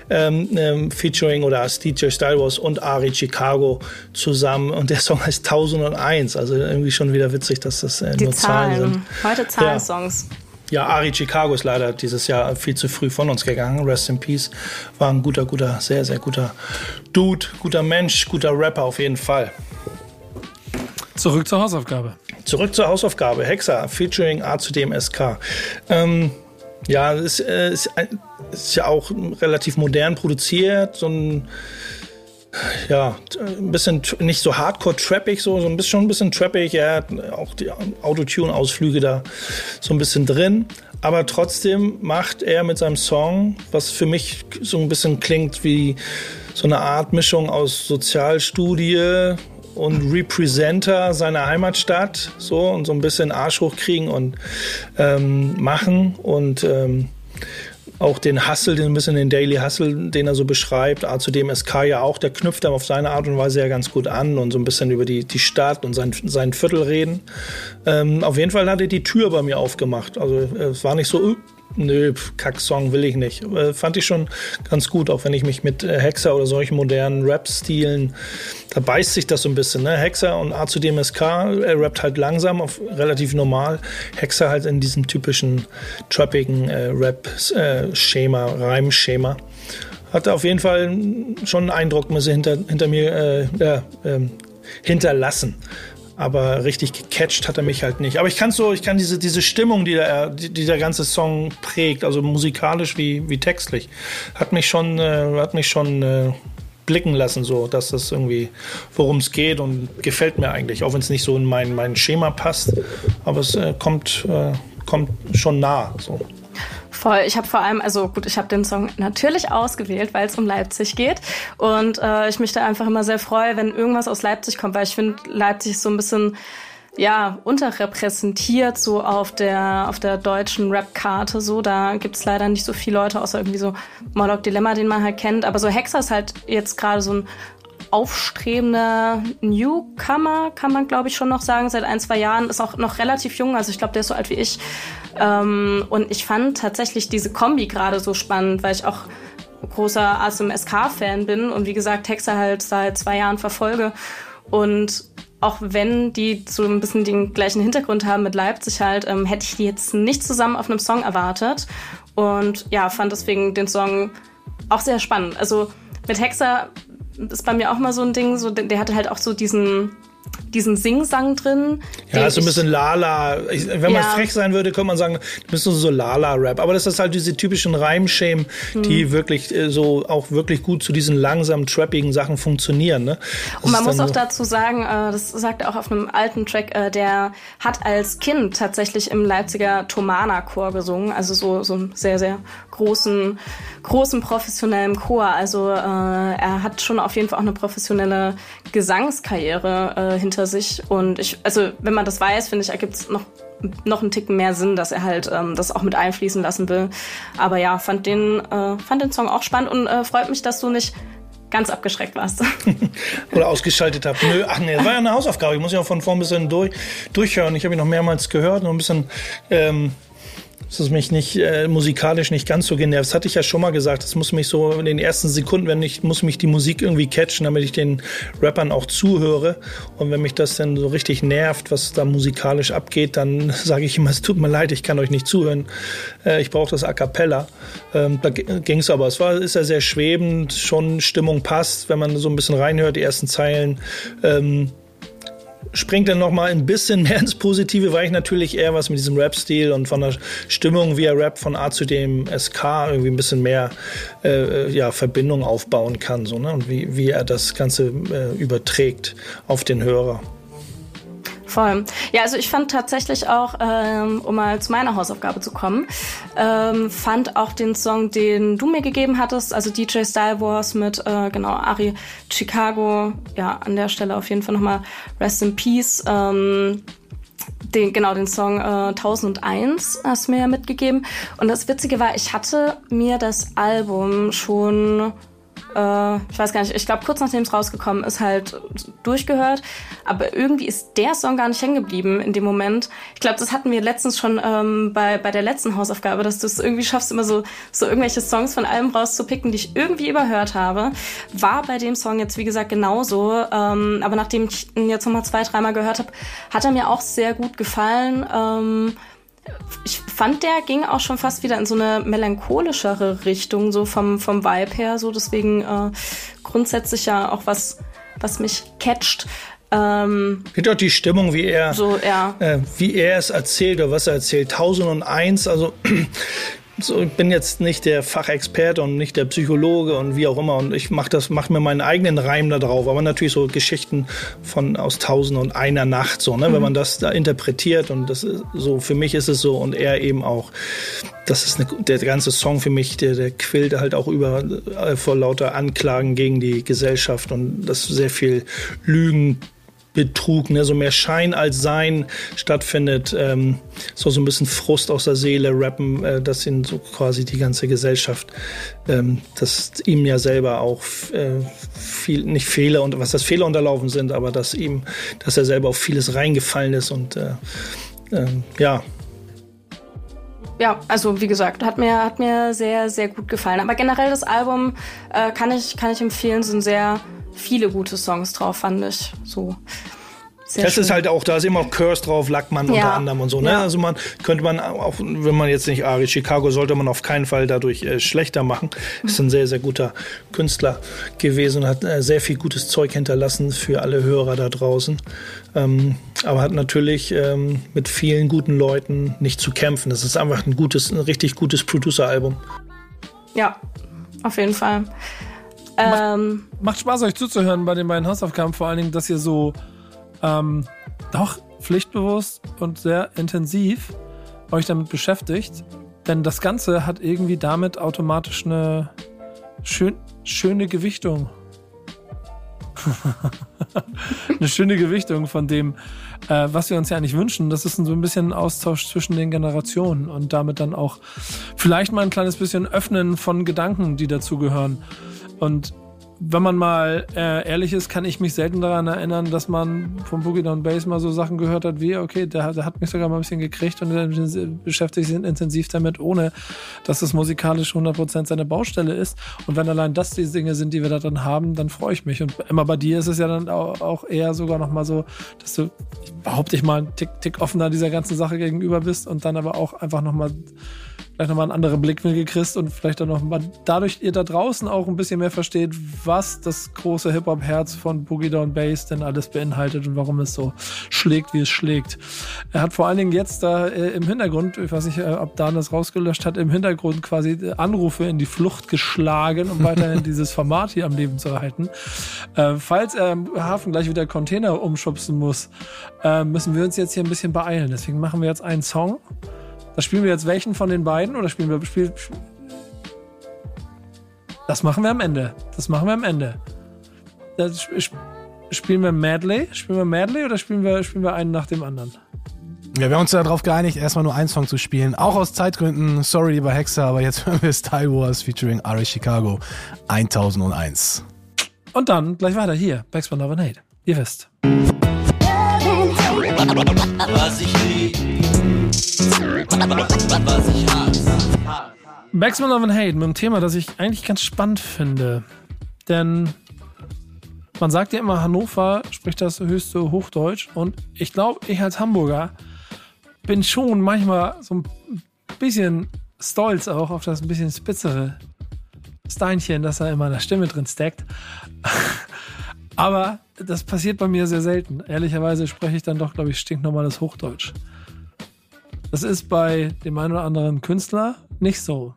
ähm, ähm, featuring oder als DJ Style Wars und Ari Chicago zusammen. Und der Song heißt 1001. Also irgendwie schon wieder witzig, dass das äh, die nur Zahlen Zahlen. sind. Heute Zahlensongs. Ja, Ari Chicago ist leider dieses Jahr viel zu früh von uns gegangen. Rest in Peace. War ein guter, guter, sehr, sehr guter Dude, guter Mensch, guter Rapper auf jeden Fall. Zurück zur Hausaufgabe. Zurück zur Hausaufgabe. Hexer, featuring A zu dem SK. Ähm, ja, es ist, äh, ist, ein- ist ja auch relativ modern produziert. So ein, ja, ein bisschen nicht so hardcore trappig, so, so ein bisschen schon ein bisschen trappig. Er hat auch die Autotune-Ausflüge da so ein bisschen drin. Aber trotzdem macht er mit seinem Song, was für mich so ein bisschen klingt wie so eine Art Mischung aus Sozialstudie und Representer seiner Heimatstadt, so und so ein bisschen Arsch hochkriegen und ähm, machen und ähm, auch den Hustle, den ein bisschen den Daily Hustle, den er so beschreibt, zu dem SK ja auch, der knüpft dann auf seine Art und Weise ja ganz gut an und so ein bisschen über die, die Stadt und sein, sein Viertel reden. Ähm, auf jeden Fall hat er die Tür bei mir aufgemacht. Also äh, es war nicht so, nö, Kack-Song will ich nicht. Äh, fand ich schon ganz gut, auch wenn ich mich mit äh, Hexer oder solchen modernen Rap-Stilen, da beißt sich das so ein bisschen. Ne? Hexer und A zu dem SK, er rappt halt langsam, auf relativ normal. Hexer halt in diesem typischen trappigen äh, Rap-Schema, Reimschema. Hatte auf jeden Fall schon einen Eindruck er hinter, hinter mir äh, ähm, hinterlassen. Aber richtig gecatcht hat er mich halt nicht. Aber ich kann so, ich kann diese, diese Stimmung, die der, die, die der ganze Song prägt, also musikalisch wie, wie textlich, hat mich schon, äh, hat mich schon äh, blicken lassen, so, dass das irgendwie, worum es geht und gefällt mir eigentlich, auch wenn es nicht so in mein, mein Schema passt. Aber es äh, kommt, äh, kommt schon nah. So. Voll. Ich habe vor allem, also gut, ich habe den Song natürlich ausgewählt, weil es um Leipzig geht. Und äh, ich mich da einfach immer sehr freue, wenn irgendwas aus Leipzig kommt, weil ich finde, Leipzig ist so ein bisschen ja, unterrepräsentiert so auf der, auf der deutschen Rap-Karte. So, da gibt's leider nicht so viele Leute, außer irgendwie so Moloch Dilemma, den man halt kennt. Aber so Hexer ist halt jetzt gerade so ein aufstrebender Newcomer, kann man glaube ich schon noch sagen, seit ein, zwei Jahren, ist auch noch relativ jung, also ich glaube, der ist so alt wie ich. Ähm, und ich fand tatsächlich diese Kombi gerade so spannend, weil ich auch großer ASMSK-Fan bin und wie gesagt Hexer halt seit zwei Jahren verfolge. Und auch wenn die so ein bisschen den gleichen Hintergrund haben mit Leipzig halt, ähm, hätte ich die jetzt nicht zusammen auf einem Song erwartet. Und ja, fand deswegen den Song auch sehr spannend. Also mit Hexer ist bei mir auch mal so ein Ding, so, der hatte halt auch so diesen, diesen Singsang drin. Ja, so ein bisschen Lala. Ich, wenn man Ja. frech sein würde, könnte man sagen, ein bisschen so Lala-Rap. Aber das ist halt diese typischen Reimschemen, Hm. die wirklich äh, so auch wirklich gut zu diesen langsam trappigen Sachen funktionieren. Ne? Und man muss auch so- dazu sagen, äh, das sagt er auch auf einem alten Track, äh, der hat als Kind tatsächlich im Leipziger Thomana-Chor gesungen, also so, so einen sehr, sehr großen, großen professionellen Chor. Also äh, er hat schon auf jeden Fall auch eine professionelle Gesangskarriere äh, hinter sich. Und ich, also wenn man das weiß, finde ich, ergibt es noch noch einen Ticken mehr Sinn, dass er halt ähm, das auch mit einfließen lassen will. Aber ja, fand den, äh, fand den Song auch spannend und äh, freut mich, dass du nicht ganz abgeschreckt warst. oder ausgeschaltet habe. Nö, ach nee, das war ja eine Hausaufgabe. Ich muss ja von vorn ein bisschen durch, durchhören. Ich habe ihn noch mehrmals gehört, noch ein bisschen. Ähm, dass es mich nicht äh, musikalisch nicht ganz so genervt. Das hatte ich ja schon mal gesagt. Das muss mich so in den ersten Sekunden, wenn ich muss mich die Musik irgendwie catchen, damit ich den Rappern auch zuhöre. Und wenn mich das dann so richtig nervt, was da musikalisch abgeht, dann sage ich immer, es tut mir leid, ich kann euch nicht zuhören. Äh, ich brauche das A cappella. Ähm, da ging es aber. Es war ist ja sehr schwebend, schon Stimmung passt, wenn man so ein bisschen reinhört, die ersten Zeilen. Ähm, springt dann noch mal ein bisschen mehr ins Positive, weil ich natürlich eher was mit diesem Rap-Stil und von der Stimmung, wie er Rap von A zu dem SK irgendwie ein bisschen mehr äh, ja, Verbindung aufbauen kann so, ne? und wie, wie er das Ganze äh, überträgt auf den Hörer. Voll. Ja, also ich fand tatsächlich auch, ähm, um mal zu meiner Hausaufgabe zu kommen, ähm, fand auch den Song, den du mir gegeben hattest, also DJ Style Wars mit äh, genau Ari Chicago, ja, an der Stelle auf jeden Fall nochmal Rest in Peace. Ähm, den, genau, den Song äh, 1001 hast du mir ja mitgegeben. Und das Witzige war, ich hatte mir das Album schon äh, ich weiß gar nicht, ich glaube kurz nachdem es rausgekommen ist, halt durchgehört. Aber irgendwie ist der Song gar nicht hängen geblieben in dem Moment. Ich glaube, das hatten wir letztens schon ähm, bei, bei der letzten Hausaufgabe, dass du es irgendwie schaffst, immer so, so irgendwelche Songs von Alben rauszupicken, die ich irgendwie überhört habe. War bei dem Song jetzt, wie gesagt, genauso. Ähm, aber nachdem ich ihn jetzt nochmal zwei, dreimal gehört habe, hat er mir auch sehr gut gefallen. Ähm, ich fand, der ging auch schon fast wieder in so eine melancholischere Richtung, so vom, vom Vibe her. So deswegen äh, grundsätzlich ja auch was, was mich catcht. Ähm, Geht doch die Stimmung, wie er, so, ja. äh, wie er es erzählt oder was er erzählt. 1001, also so, ich bin jetzt nicht der Fachexperte und nicht der Psychologe und wie auch immer und ich mache das mache mir meinen eigenen Reim da drauf, aber natürlich so Geschichten von aus Tausend und einer Nacht so, ne, wenn man das da interpretiert und das ist so für mich ist es so und er eben auch. Das ist eine, der ganze Song für mich, der, der quillt halt auch über äh, vor lauter Anklagen gegen die Gesellschaft und das sehr viel Lügen Betrug, ne, so mehr Schein als Sein stattfindet. Ähm, so so ein bisschen Frust aus der Seele rappen, äh, dass ihn so quasi die ganze Gesellschaft, ähm, dass ihm ja selber auch äh, viel, nicht Fehler und was das Fehler unterlaufen sind, aber dass ihm, dass er selber auf vieles reingefallen ist und äh, ähm, ja, ja, also wie gesagt, hat mir, hat mir sehr, sehr gut gefallen. Aber generell das Album äh, kann, ich, kann ich empfehlen, sind sehr viele gute Songs drauf, fand ich. So. Sehr das schön. ist halt auch, da ist immer auch Curse drauf, Lackmann unter Ja. anderem und so. Ne? Ja. Also man könnte man auch, wenn man jetzt nicht Ari Chicago, sollte man auf keinen Fall dadurch äh, schlechter machen. Ist ein sehr, sehr guter Künstler gewesen und hat äh, sehr viel gutes Zeug hinterlassen für alle Hörer da draußen. Ähm, aber hat natürlich ähm, mit vielen guten Leuten nicht zu kämpfen. Das ist einfach ein gutes, ein richtig gutes Producer-Album. Ja, auf jeden Fall. Ähm, Macht Spaß, euch zuzuhören bei den beiden Hausaufgaben, vor allen Dingen, dass ihr so ähm, doch pflichtbewusst und sehr intensiv euch damit beschäftigt. Denn das Ganze hat irgendwie damit automatisch eine schön, schöne Gewichtung. eine schöne Gewichtung von dem, äh, was wir uns ja eigentlich wünschen. Das ist so ein bisschen ein Austausch zwischen den Generationen und damit dann auch vielleicht mal ein kleines bisschen Öffnen von Gedanken, die dazugehören. Und wenn man mal äh, ehrlich ist, kann ich mich selten daran erinnern, dass man vom Boogie Down Bass mal so Sachen gehört hat wie, okay, der, der hat mich sogar mal ein bisschen gekriegt und beschäftigt sich intensiv damit, ohne dass es musikalisch 100% seine Baustelle ist. Und wenn allein das die Dinge sind, die wir da dann haben, dann freue ich mich. Und immer bei dir ist es ja dann auch, auch eher sogar nochmal so, dass du, behaupte ich mal, einen Tick, Tick offener dieser ganzen Sache gegenüber bist und dann aber auch einfach nochmal vielleicht nochmal einen anderen Blickwinkel kriegst und vielleicht dann noch mal dadurch ihr da draußen auch ein bisschen mehr versteht, was das große Hip-Hop-Herz von Boogie Down Bass denn alles beinhaltet und warum es so schlägt, wie es schlägt. Er hat vor allen Dingen jetzt da äh, im Hintergrund, ich weiß nicht, äh, ob Dan das rausgelöscht hat, im Hintergrund quasi äh, Anrufe in die Flucht geschlagen, um weiterhin dieses Format hier am Leben zu erhalten. Falls er im Hafen gleich wieder Container umschubsen muss, müssen wir uns jetzt hier ein bisschen beeilen. Deswegen machen wir jetzt einen Song. Da spielen wir jetzt welchen von den beiden oder spielen wir. Spiel, das machen wir am Ende. Das machen wir am Ende. Das, spielen wir Medley? Spielen wir Medley oder spielen wir, spielen wir einen nach dem anderen? Ja, wir haben uns darauf geeinigt, erstmal nur einen Song zu spielen. Auch aus Zeitgründen. Sorry, lieber Hexer, aber jetzt hören wir Style Wars featuring Ari Chicago 1001. Und dann gleich weiter hier. Backspin Love and Hate. Ihr wisst. Was ich lieb, Backspin Love and Hate mit einem Thema, das ich eigentlich ganz spannend finde. Denn man sagt ja immer, Hannover spricht das höchste Hochdeutsch. Und ich glaube, ich als Hamburger bin schon manchmal so ein bisschen stolz auch auf das ein bisschen spitzere Steinchen, das da in meiner Stimme drin steckt. Aber das passiert bei mir sehr selten. Ehrlicherweise spreche ich dann doch, glaube ich, stinknormales Hochdeutsch. Das ist bei dem einen oder anderen Künstler nicht so.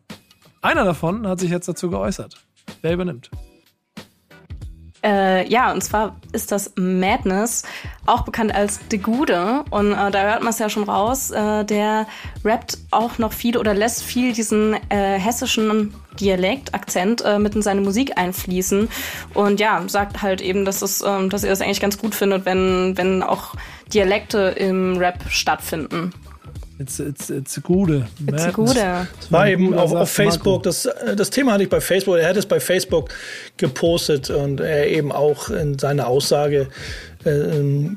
Einer davon hat sich jetzt dazu geäußert. Wer übernimmt? Äh, ja, und zwar ist das Madness, auch bekannt als De Gude. Und äh, da hört man es ja schon raus. Äh, der rappt auch noch viel oder lässt viel diesen äh, hessischen Dialekt, Akzent äh, mit in seine Musik einfließen. Und ja, sagt halt eben, dass, es, ähm, dass er es eigentlich ganz gut findet, wenn, wenn auch Dialekte im Rap stattfinden. It's, it's, it's a Gude. It's a Gude. Es war eben auf, auf Facebook, das, äh, das Thema hatte ich bei Facebook, er hat es bei Facebook gepostet und er eben auch in seiner Aussage, äh,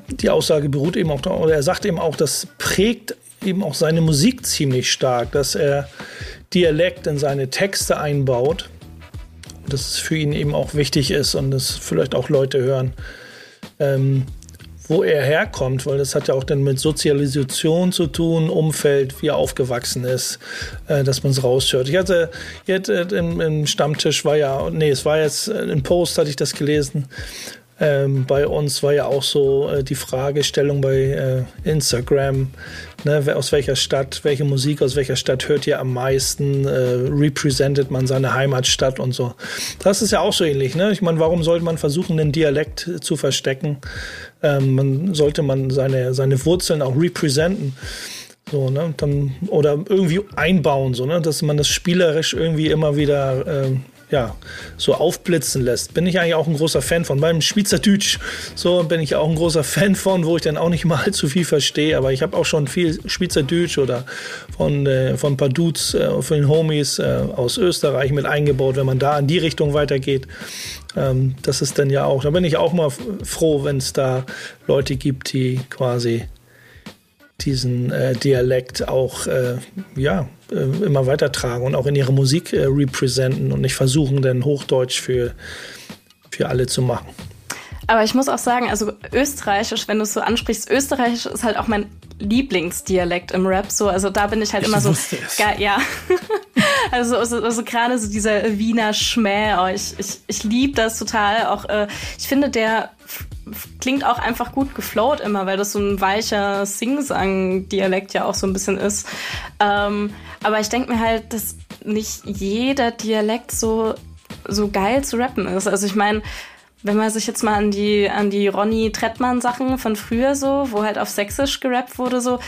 die Aussage beruht eben auch, oder er sagt eben auch, das prägt eben auch seine Musik ziemlich stark, dass er Dialekt in seine Texte einbaut. Und dass es für ihn eben auch wichtig ist und das vielleicht auch Leute hören. Ähm, wo er herkommt, weil das hat ja auch dann mit Sozialisation zu tun, Umfeld, wie er aufgewachsen ist, äh, dass man es raushört. Ich hatte, ich hatte im, im, Stammtisch war ja, nee, es war jetzt äh, im Post, hatte ich das gelesen. Ähm, bei uns war ja auch so äh, die Fragestellung bei äh, Instagram, ne, aus welcher Stadt, welche Musik aus welcher Stadt hört ihr am meisten, äh, representet man seine Heimatstadt und so. Das ist ja auch so ähnlich. Ne? Ich meine, warum sollte man versuchen, den Dialekt zu verstecken? Ähm, man sollte man seine, seine Wurzeln auch representen. So, ne, dann, oder irgendwie einbauen, so, ne, dass man das spielerisch irgendwie immer wieder ähm, ja, so aufblitzen lässt. Bin ich eigentlich auch ein großer Fan von. Beim Schweizerdeutsch so bin ich auch ein großer Fan von, wo ich dann auch nicht mal zu viel verstehe. Aber ich habe auch schon viel Schweizerdeutsch oder von, äh, von ein paar Dudes, äh, von den Homies äh, aus Österreich mit eingebaut, wenn man da in die Richtung weitergeht. Ähm, das ist dann ja auch, da bin ich auch mal froh, wenn es da Leute gibt, die quasi diesen äh, Dialekt auch äh, ja, äh, immer weitertragen und auch in ihrer Musik äh, representen und nicht versuchen, dann Hochdeutsch für, für alle zu machen. Aber ich muss auch sagen, also Österreichisch, wenn du es so ansprichst, Österreichisch ist halt auch mein Lieblingsdialekt im Rap. So, also da bin ich halt Ich immer so. es. Ja. also, also, also gerade so dieser Wiener Schmäh, oh, ich, ich, ich liebe das total. Auch äh, ich finde, der klingt auch einfach gut geflowt immer, weil das so ein weicher Sing-Sang-Dialekt ja auch so ein bisschen ist. Ähm, aber ich denke mir halt, dass nicht jeder Dialekt so, so geil zu rappen ist. Also ich meine, wenn man sich jetzt mal an die, an die Ronny Trettmann Sachen von früher so, wo halt auf Sächsisch gerappt wurde, so.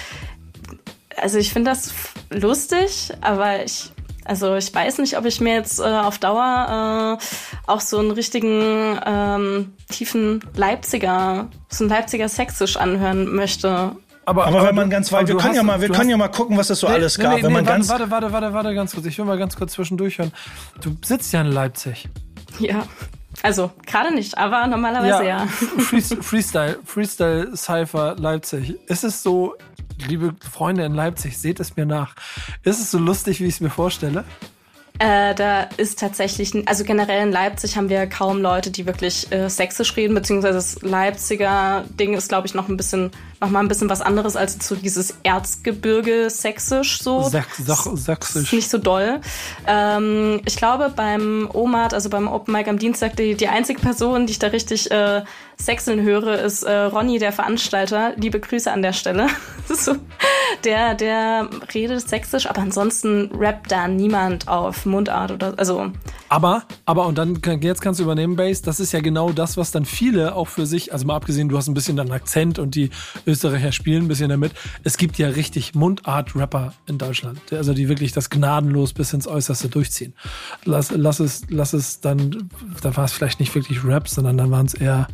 Also ich finde das lustig, aber ich, also ich weiß nicht, ob ich mir jetzt äh, auf Dauer äh, auch so einen richtigen ähm, tiefen Leipziger, so ein Leipziger Sächsisch anhören möchte. Aber wenn man ganz weit, aber wir können ja hast- mal, wir können ja mal gucken, was es so Nee, alles nee, gab. nee, wenn man nee, ganz, warte, warte, warte, warte, warte, ganz kurz. Ich will mal ganz kurz zwischendurch hören. Du sitzt ja in Leipzig. Ja. Also gerade nicht, aber normalerweise ja. Freest- Freestyle, Freestyle Cypher Leipzig. Ist es so, liebe Freunde in Leipzig, seht es mir nach. Ist es so lustig, wie ich es mir vorstelle? Äh, da ist tatsächlich, also generell in Leipzig haben wir kaum Leute, die wirklich äh, sächsisch reden, beziehungsweise das Leipziger Ding ist, glaube ich, noch ein bisschen, noch mal ein bisschen was anderes als so dieses Erzgebirge sächsisch so. Sach, sach, sächsisch. Nicht so doll. Ähm, ich glaube, beim OMAT, also beim Open Mic am Dienstag, die, die einzige Person, die ich da richtig äh, sechseln höre, ist äh, Ronny, der Veranstalter. Liebe Grüße an der Stelle. so, der, der redet sächsisch, aber ansonsten rappt da niemand auf Mundart oder also. Aber, aber und dann jetzt kannst du übernehmen, Base. Das ist ja genau das, was dann viele auch für sich, also mal abgesehen, du hast ein bisschen deinen Akzent und die Österreicher spielen ein bisschen damit. Es gibt ja richtig Mundart-Rapper in Deutschland, also die wirklich das gnadenlos bis ins Äußerste durchziehen. Lass, lass es, lass es dann, da war es vielleicht nicht wirklich Rap, sondern dann waren es eher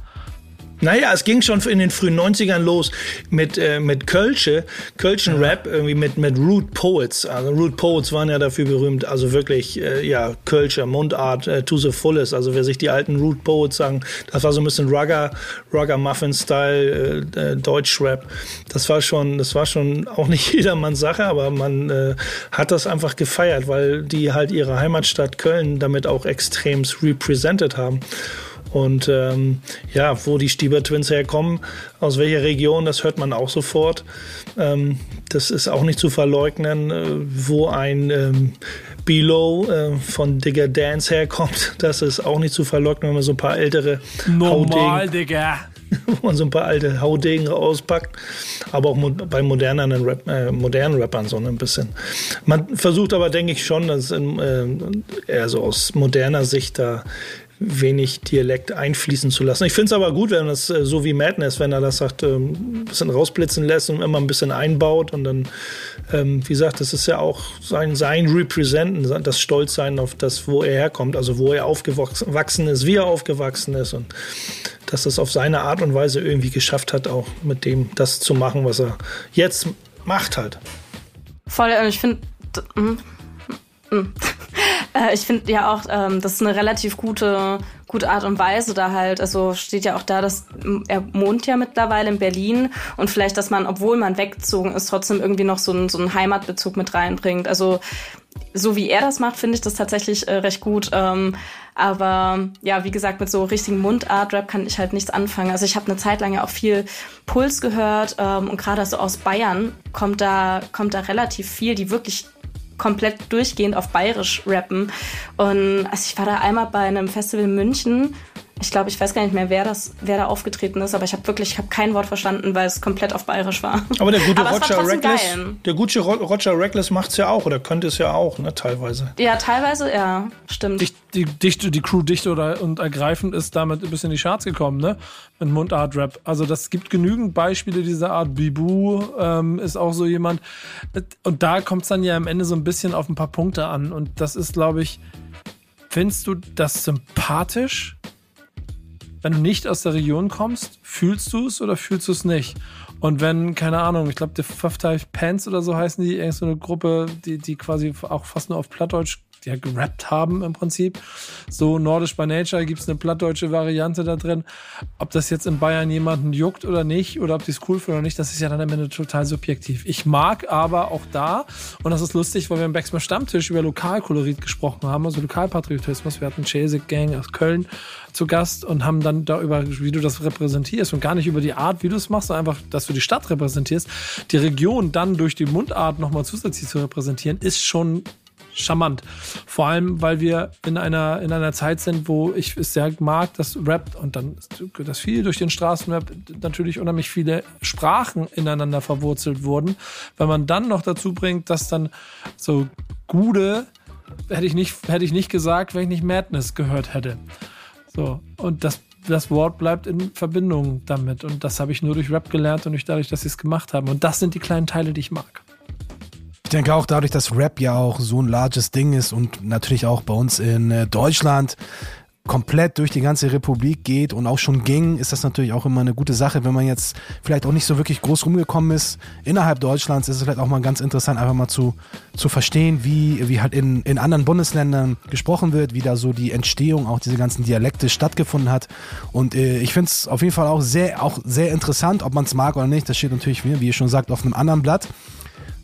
naja, es ging schon in den frühen 90ern los mit, äh, mit Kölsche, Kölschen Rap, irgendwie mit, mit Root Poets. Also Root Poets waren ja dafür berühmt, also wirklich, äh, ja, Kölscher Mundart äh, to the fullest. Also wer sich die alten Root Poets sagen, das war so ein bisschen Rugger, Rugger Muffin-Style, äh, äh, Deutsch-Rap. Das war schon, das war schon auch nicht jedermanns Sache, aber man äh, hat das einfach gefeiert, weil die halt ihre Heimatstadt Köln damit auch extremst represented haben. Und ähm, ja, wo die Stieber Twins herkommen, aus welcher Region, das hört man auch sofort. Ähm, das ist auch nicht zu verleugnen, äh, wo ein ähm, Below äh, von Digger Dance herkommt. Das ist auch nicht zu verleugnen, wenn man so ein paar ältere Normal, Haudegen, Digga. wo man so ein paar alte Haudegen auspackt, aber auch bei modernen, Rap, äh, modernen Rappern so ein bisschen. Man versucht aber, denke ich schon, dass in, äh, eher so aus moderner Sicht da wenig Dialekt einfließen zu lassen. Ich finde es aber gut, wenn das äh, so wie Madness, wenn er das sagt, ähm, ein bisschen rausblitzen lässt und immer ein bisschen einbaut und dann, ähm, wie gesagt, das ist ja auch sein, sein Representen, das Stolzsein auf das, wo er herkommt, also wo er aufgewachsen ist, wie er aufgewachsen ist und dass es auf seine Art und Weise irgendwie geschafft hat, auch mit dem das zu machen, was er jetzt macht halt. Voll, ich finde, äh, ich finde ja auch, ähm, das ist eine relativ gute, gute Art und Weise da halt. Also steht ja auch da, dass er wohnt ja mittlerweile in Berlin und vielleicht, dass man, obwohl man weggezogen ist, trotzdem irgendwie noch so einen, so einen Heimatbezug mit reinbringt. Also so wie er das macht, finde ich das tatsächlich äh, recht gut. Ähm, aber ja, wie gesagt, mit so richtigen Mundart-Rap kann ich halt nichts anfangen. Also ich habe eine Zeit lang ja auch viel Puls gehört ähm, und gerade so aus Bayern kommt da, kommt da relativ viel, die wirklich komplett durchgehend auf Bayerisch rappen. Und also ich war da einmal bei einem Festival in München. Ich glaube, ich weiß gar nicht mehr, wer das, wer da aufgetreten ist, aber ich habe wirklich, ich habe kein Wort verstanden, weil es komplett auf Bayerisch war. Aber der gute aber Roger Reckless, der gute Roger Reckless macht's ja auch oder könnte es ja auch, ne, teilweise. Ja, teilweise, ja, stimmt. Dicht, die, dichte, die Crew dicht oder und ergreifend ist damit ein bisschen in die Charts gekommen, ne? Mit Mundart-Rap. Also das gibt genügend Beispiele dieser Art. Bibu ähm, ist auch so jemand. Und da kommt es dann ja am Ende so ein bisschen auf ein paar Punkte an. Und das ist, glaube ich, findest du das sympathisch? Wenn du nicht aus der Region kommst, fühlst du es oder fühlst du es nicht? Und wenn, keine Ahnung, ich glaube, die Five Pants oder so heißen die, irgend so eine Gruppe, die, die quasi auch fast nur auf Plattdeutsch ja gerappt haben im Prinzip. So Nordisch by Nature gibt es eine plattdeutsche Variante da drin. Ob das jetzt in Bayern jemanden juckt oder nicht, oder ob die es cool finden oder nicht, das ist ja dann am Ende total subjektiv. Ich mag aber auch da, und das ist lustig, weil wir im Backsmith Stammtisch über Lokalkolorit gesprochen haben, also Lokalpatriotismus. Wir hatten Chasik Gang aus Köln zu Gast und haben dann darüber, wie du das repräsentierst und gar nicht über die Art, wie du es machst, sondern einfach, dass du die Stadt repräsentierst. Die Region dann durch die Mundart nochmal zusätzlich zu repräsentieren, ist schon charmant. Vor allem, weil wir in einer, in einer Zeit sind, wo ich es sehr mag, dass Rap und dann das viel durch den Straßenrap natürlich unheimlich viele Sprachen ineinander verwurzelt wurden. Wenn man dann noch dazu bringt, dass dann so Gude hätte ich nicht, hätte ich nicht gesagt, wenn ich nicht Madness gehört hätte. So. Und das, das Wort bleibt in Verbindung damit. Und das habe ich nur durch Rap gelernt und nicht dadurch, dass sie es gemacht haben. Und das sind die kleinen Teile, die ich mag denke auch dadurch, dass Rap ja auch so ein larges Ding ist und natürlich auch bei uns in äh, Deutschland komplett durch die ganze Republik geht und auch schon ging, ist das natürlich auch immer eine gute Sache, wenn man jetzt vielleicht auch nicht so wirklich groß rumgekommen ist. Innerhalb Deutschlands ist es vielleicht auch mal ganz interessant, einfach mal zu, zu verstehen, wie, wie halt in, in anderen Bundesländern gesprochen wird, wie da so die Entstehung, auch diese ganzen Dialekte stattgefunden hat. Und äh, ich finde es auf jeden Fall auch sehr, auch sehr interessant, ob man es mag oder nicht. Das steht natürlich, wie ihr schon sagt, auf einem anderen Blatt.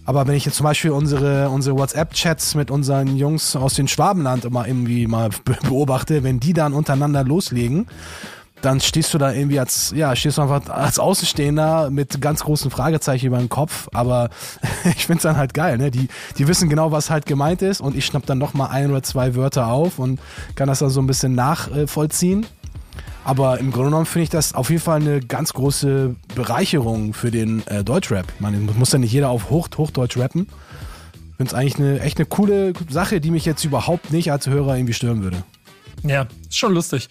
Aber wenn ich jetzt zum Beispiel unsere, unsere WhatsApp-Chats mit unseren Jungs aus dem Schwabenland immer irgendwie mal be beobachte, wenn die dann untereinander loslegen, dann stehst du da irgendwie als, ja, stehst du einfach als Außenstehender mit ganz großen Fragezeichen über den Kopf. Aber ich find's dann halt geil, ne? Die, die wissen genau, was halt gemeint ist und ich schnapp dann noch mal ein oder zwei Wörter auf und kann das dann so ein bisschen nachvollziehen. Aber im Grunde genommen finde ich das auf jeden Fall eine ganz große Bereicherung für den äh, Deutschrap. Meine, muss ja nicht jeder auf Hoch, Hochdeutsch rappen. Ich finde es eigentlich eine, echt eine coole Sache, die mich jetzt überhaupt nicht als Hörer irgendwie stören würde. Ja, ist schon lustig.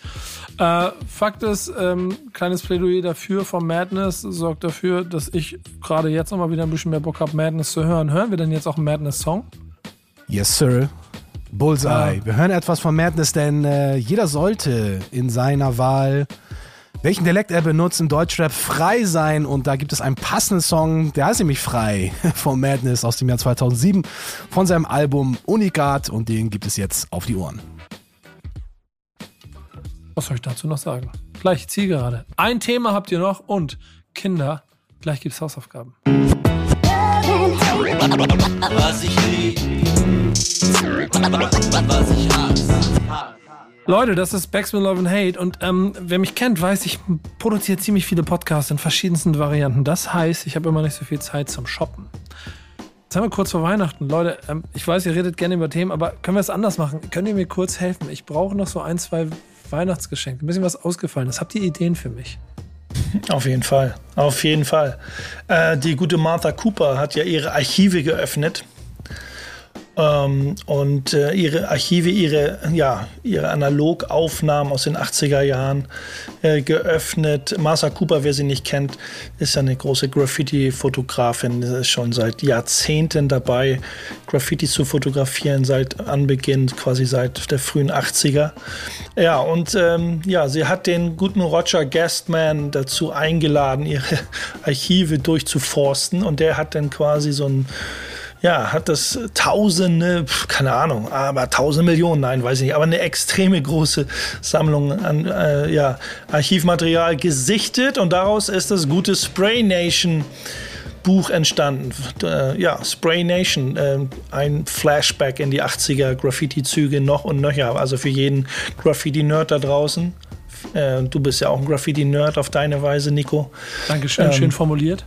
Äh, Fakt ist, ähm, kleines Plädoyer dafür vom Madness sorgt dafür, dass ich gerade jetzt nochmal wieder ein bisschen mehr Bock habe, Madness zu hören. Hören wir denn jetzt auch einen Madness-Song? Yes, sir. Bullseye. Ah. Wir hören etwas von Madness, denn äh, jeder sollte in seiner Wahl, welchen Dialekt er benutzt, im Deutschrap frei sein. Und da gibt es einen passenden Song, der heißt nämlich Frei, von Madness aus dem Jahr 2007, von seinem Album Unikat. Und den gibt es jetzt auf die Ohren. Was soll ich dazu noch sagen? Gleich Zielgerade. Ein Thema habt ihr noch und Kinder, gleich gibt's Hausaufgaben. Was ich lieb, Leute, das ist Backspin Love and Hate und ähm, wer mich kennt, weiß, ich produziere ziemlich viele Podcasts in verschiedensten Varianten. Das heißt, ich habe immer nicht so viel Zeit zum Shoppen. Jetzt haben wir kurz vor Weihnachten. Leute, ähm, ich weiß, ihr redet gerne über Themen, aber können wir es anders machen? Könnt ihr mir kurz helfen? Ich brauche noch so ein, zwei Weihnachtsgeschenke. Ein bisschen was ausgefallen ist. Habt ihr Ideen für mich? Auf jeden Fall, auf jeden Fall. Äh, die gute Martha Cooper hat ja ihre Archive geöffnet. Ähm, und äh, ihre Archive, ihre, ja, ihre Analogaufnahmen aus den 80er Jahren äh, geöffnet. Martha Cooper, wer sie nicht kennt, ist ja eine große Graffiti-Fotografin, ist schon seit Jahrzehnten dabei, Graffiti zu fotografieren, seit Anbeginn, quasi seit der frühen 80er. Ja, und ähm, ja, sie hat den guten Roger Guestman dazu eingeladen, ihre Archive durchzuforsten und der hat dann quasi so ein ja, hat das Tausende, keine Ahnung, aber Tausend Millionen, nein, weiß ich nicht, aber eine extreme große Sammlung an äh, ja, Archivmaterial gesichtet und daraus ist das gute Spray Nation. Buch entstanden. Äh, ja, Spray Nation, äh, ein Flashback in die 80er Graffiti-Züge noch und nöcher. Also für jeden Graffiti-Nerd da draußen. Äh, du bist ja auch ein Graffiti-Nerd auf deine Weise, Nico. Dankeschön, Ähm, schön formuliert.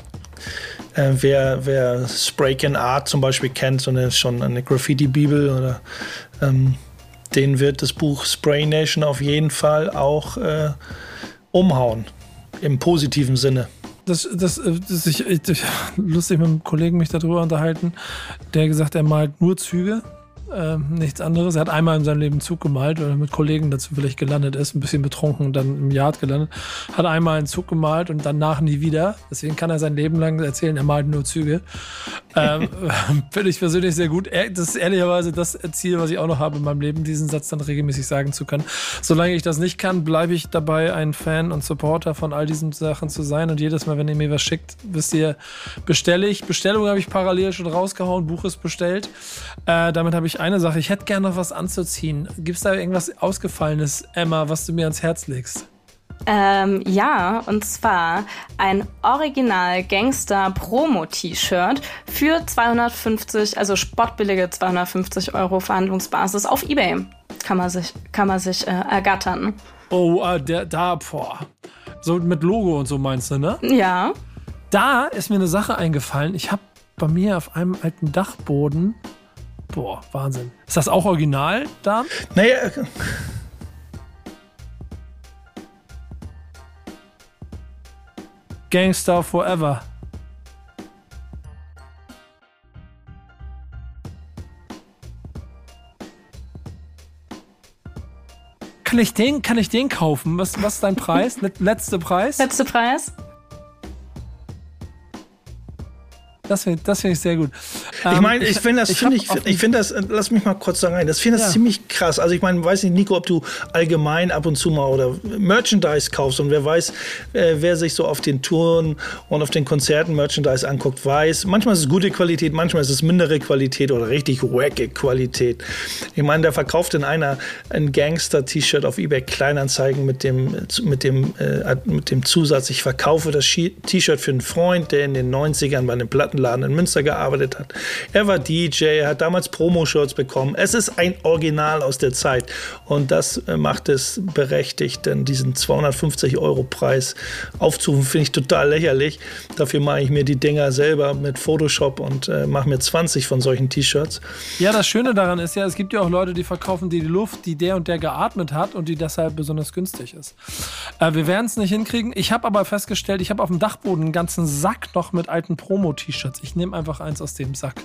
Äh, wer, wer Spray Can Art zum Beispiel kennt, so eine, schon eine Graffiti-Bibel oder ähm, den wird das Buch Spray Nation auf jeden Fall auch äh, umhauen. Im positiven Sinne. Das, das, äh, das ich, ich, lustig mit einem Kollegen mich darüber unterhalten, der gesagt, er malt nur Züge, ähm, nichts anderes. Er hat einmal in seinem Leben Zug gemalt, weil er mit Kollegen dazu vielleicht gelandet ist, ein bisschen betrunken und dann im Yard gelandet. Hat einmal einen Zug gemalt und danach nie wieder. Deswegen kann er sein Leben lang erzählen, er malt nur Züge. Ähm, Finde ich persönlich sehr gut. Das ist ehrlicherweise das Ziel, was ich auch noch habe in meinem Leben, diesen Satz dann regelmäßig sagen zu können. Solange ich das nicht kann, bleibe ich dabei, ein Fan und Supporter von all diesen Sachen zu sein. Und jedes Mal, wenn ihr mir was schickt, wisst ihr, bestelle ich. Bestellung habe ich parallel schon rausgehauen, Buch ist bestellt. Äh, damit habe ich eine Sache. Ich hätte gerne noch was anzuziehen. Gibt es da irgendwas Ausgefallenes, Emma, was du mir ans Herz legst? Ähm, ja, und zwar ein Original Gangster Promo T-Shirt für 250, also spottbillige 250 Euro Verhandlungsbasis auf eBay. Kann man sich, kann man sich äh, ergattern. Oh, äh, der, da, boah. So mit Logo und so meinst du, ne? Ja. Da ist mir eine Sache eingefallen. Ich habe bei mir auf einem alten Dachboden. Boah, Wahnsinn. Ist das auch original da? Naja, äh, Gangster Forever. Kann ich den, kann ich den kaufen? Was, was ist dein Preis? Let- Letzte Preis? Letzter Preis? Das finde das find ich sehr gut. Ich Ähm, meine, ich finde das, ich finde hab ich, ich finde das, äh, lass mich mal kurz da rein, das finde ich Ja. ziemlich krass. Also ich meine, weiß nicht, Nico, ob du allgemein ab und zu mal oder Merchandise kaufst und wer weiß, äh, wer sich so auf den Touren und auf den Konzerten Merchandise anguckt, weiß, manchmal ist es gute Qualität, manchmal ist es mindere Qualität oder richtig wacke Qualität. Ich meine, da verkauft in einer ein Gangster-T-Shirt auf eBay Kleinanzeigen mit dem, mit dem, äh, mit dem Zusatz, ich verkaufe das Shi- T-Shirt für einen Freund, der in den 90ern bei einem Plattenladen in Münster gearbeitet hat. Er war DJ, hat damals Promo-Shirts bekommen. Es ist ein Original aus der Zeit. Und das äh, macht es berechtigt, denn diesen 250 Euro Preis aufzurufen, finde ich total lächerlich. Dafür mache ich mir die Dinger selber mit Photoshop und äh, mache mir 20 von solchen T-Shirts. Ja, das Schöne daran ist ja, es gibt ja auch Leute, die verkaufen die Luft, die der und der geatmet hat und die deshalb besonders günstig ist. Äh, wir werden es nicht hinkriegen. Ich habe aber festgestellt, ich habe auf dem Dachboden einen ganzen Sack noch mit alten Promo-T-Shirts. Ich nehme einfach eins aus dem Sack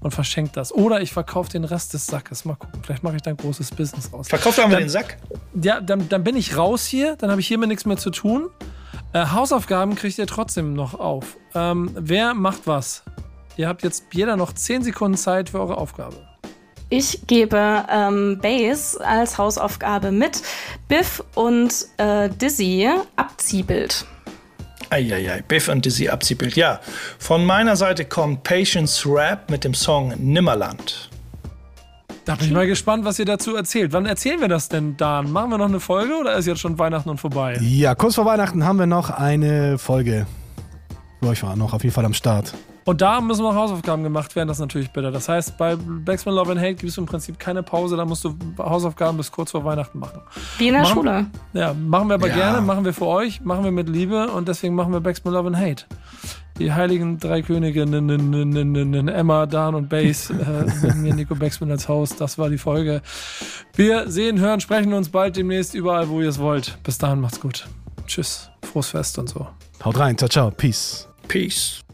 und verschenke das. Oder ich verkaufe den Rest des Sackes. Mal gucken, vielleicht mache ich da ein großes Business raus. Verkauft einmal Dann- den Sack. Ja, dann, dann bin ich raus hier, dann habe ich hiermit nichts mehr zu tun. Äh, Hausaufgaben kriegt ihr trotzdem noch auf. Ähm, wer macht was? Ihr habt jetzt jeder noch 10 Sekunden Zeit für eure Aufgabe. Ich gebe ähm, Base als Hausaufgabe mit Biff und äh, Dizzy Abziehbild. Eieiei, Biff und Dizzy Abziehbild. Ja, von meiner Seite kommt Patience Rap mit dem Song Nimmerland. Da bin ich mal gespannt, was ihr dazu erzählt. Wann erzählen wir das denn, Dan? Machen wir noch eine Folge oder ist jetzt schon Weihnachten und vorbei? Ja, kurz vor Weihnachten haben wir noch eine Folge. Euch war noch auf jeden Fall am Start. Und da müssen noch Hausaufgaben gemacht werden, das ist natürlich bitter. Das heißt, bei Backspin Love and Hate gibt es im Prinzip keine Pause, da musst du Hausaufgaben bis kurz vor Weihnachten machen. Wie in der Machen- Schule. Ja, machen wir aber Ja. gerne, machen wir für euch, machen wir mit Liebe und deswegen machen wir Backspin Love and Hate. Die heiligen drei Könige, n- n- n- n- n- Emma, Dan und Base, äh, mit mir Nico Backspin als Haus, das war die Folge. Wir sehen, hören, sprechen uns bald demnächst überall, wo ihr es wollt. Bis dahin, macht's gut. Tschüss, frohes Fest und so. Haut rein, ciao, ciao, peace. Peace.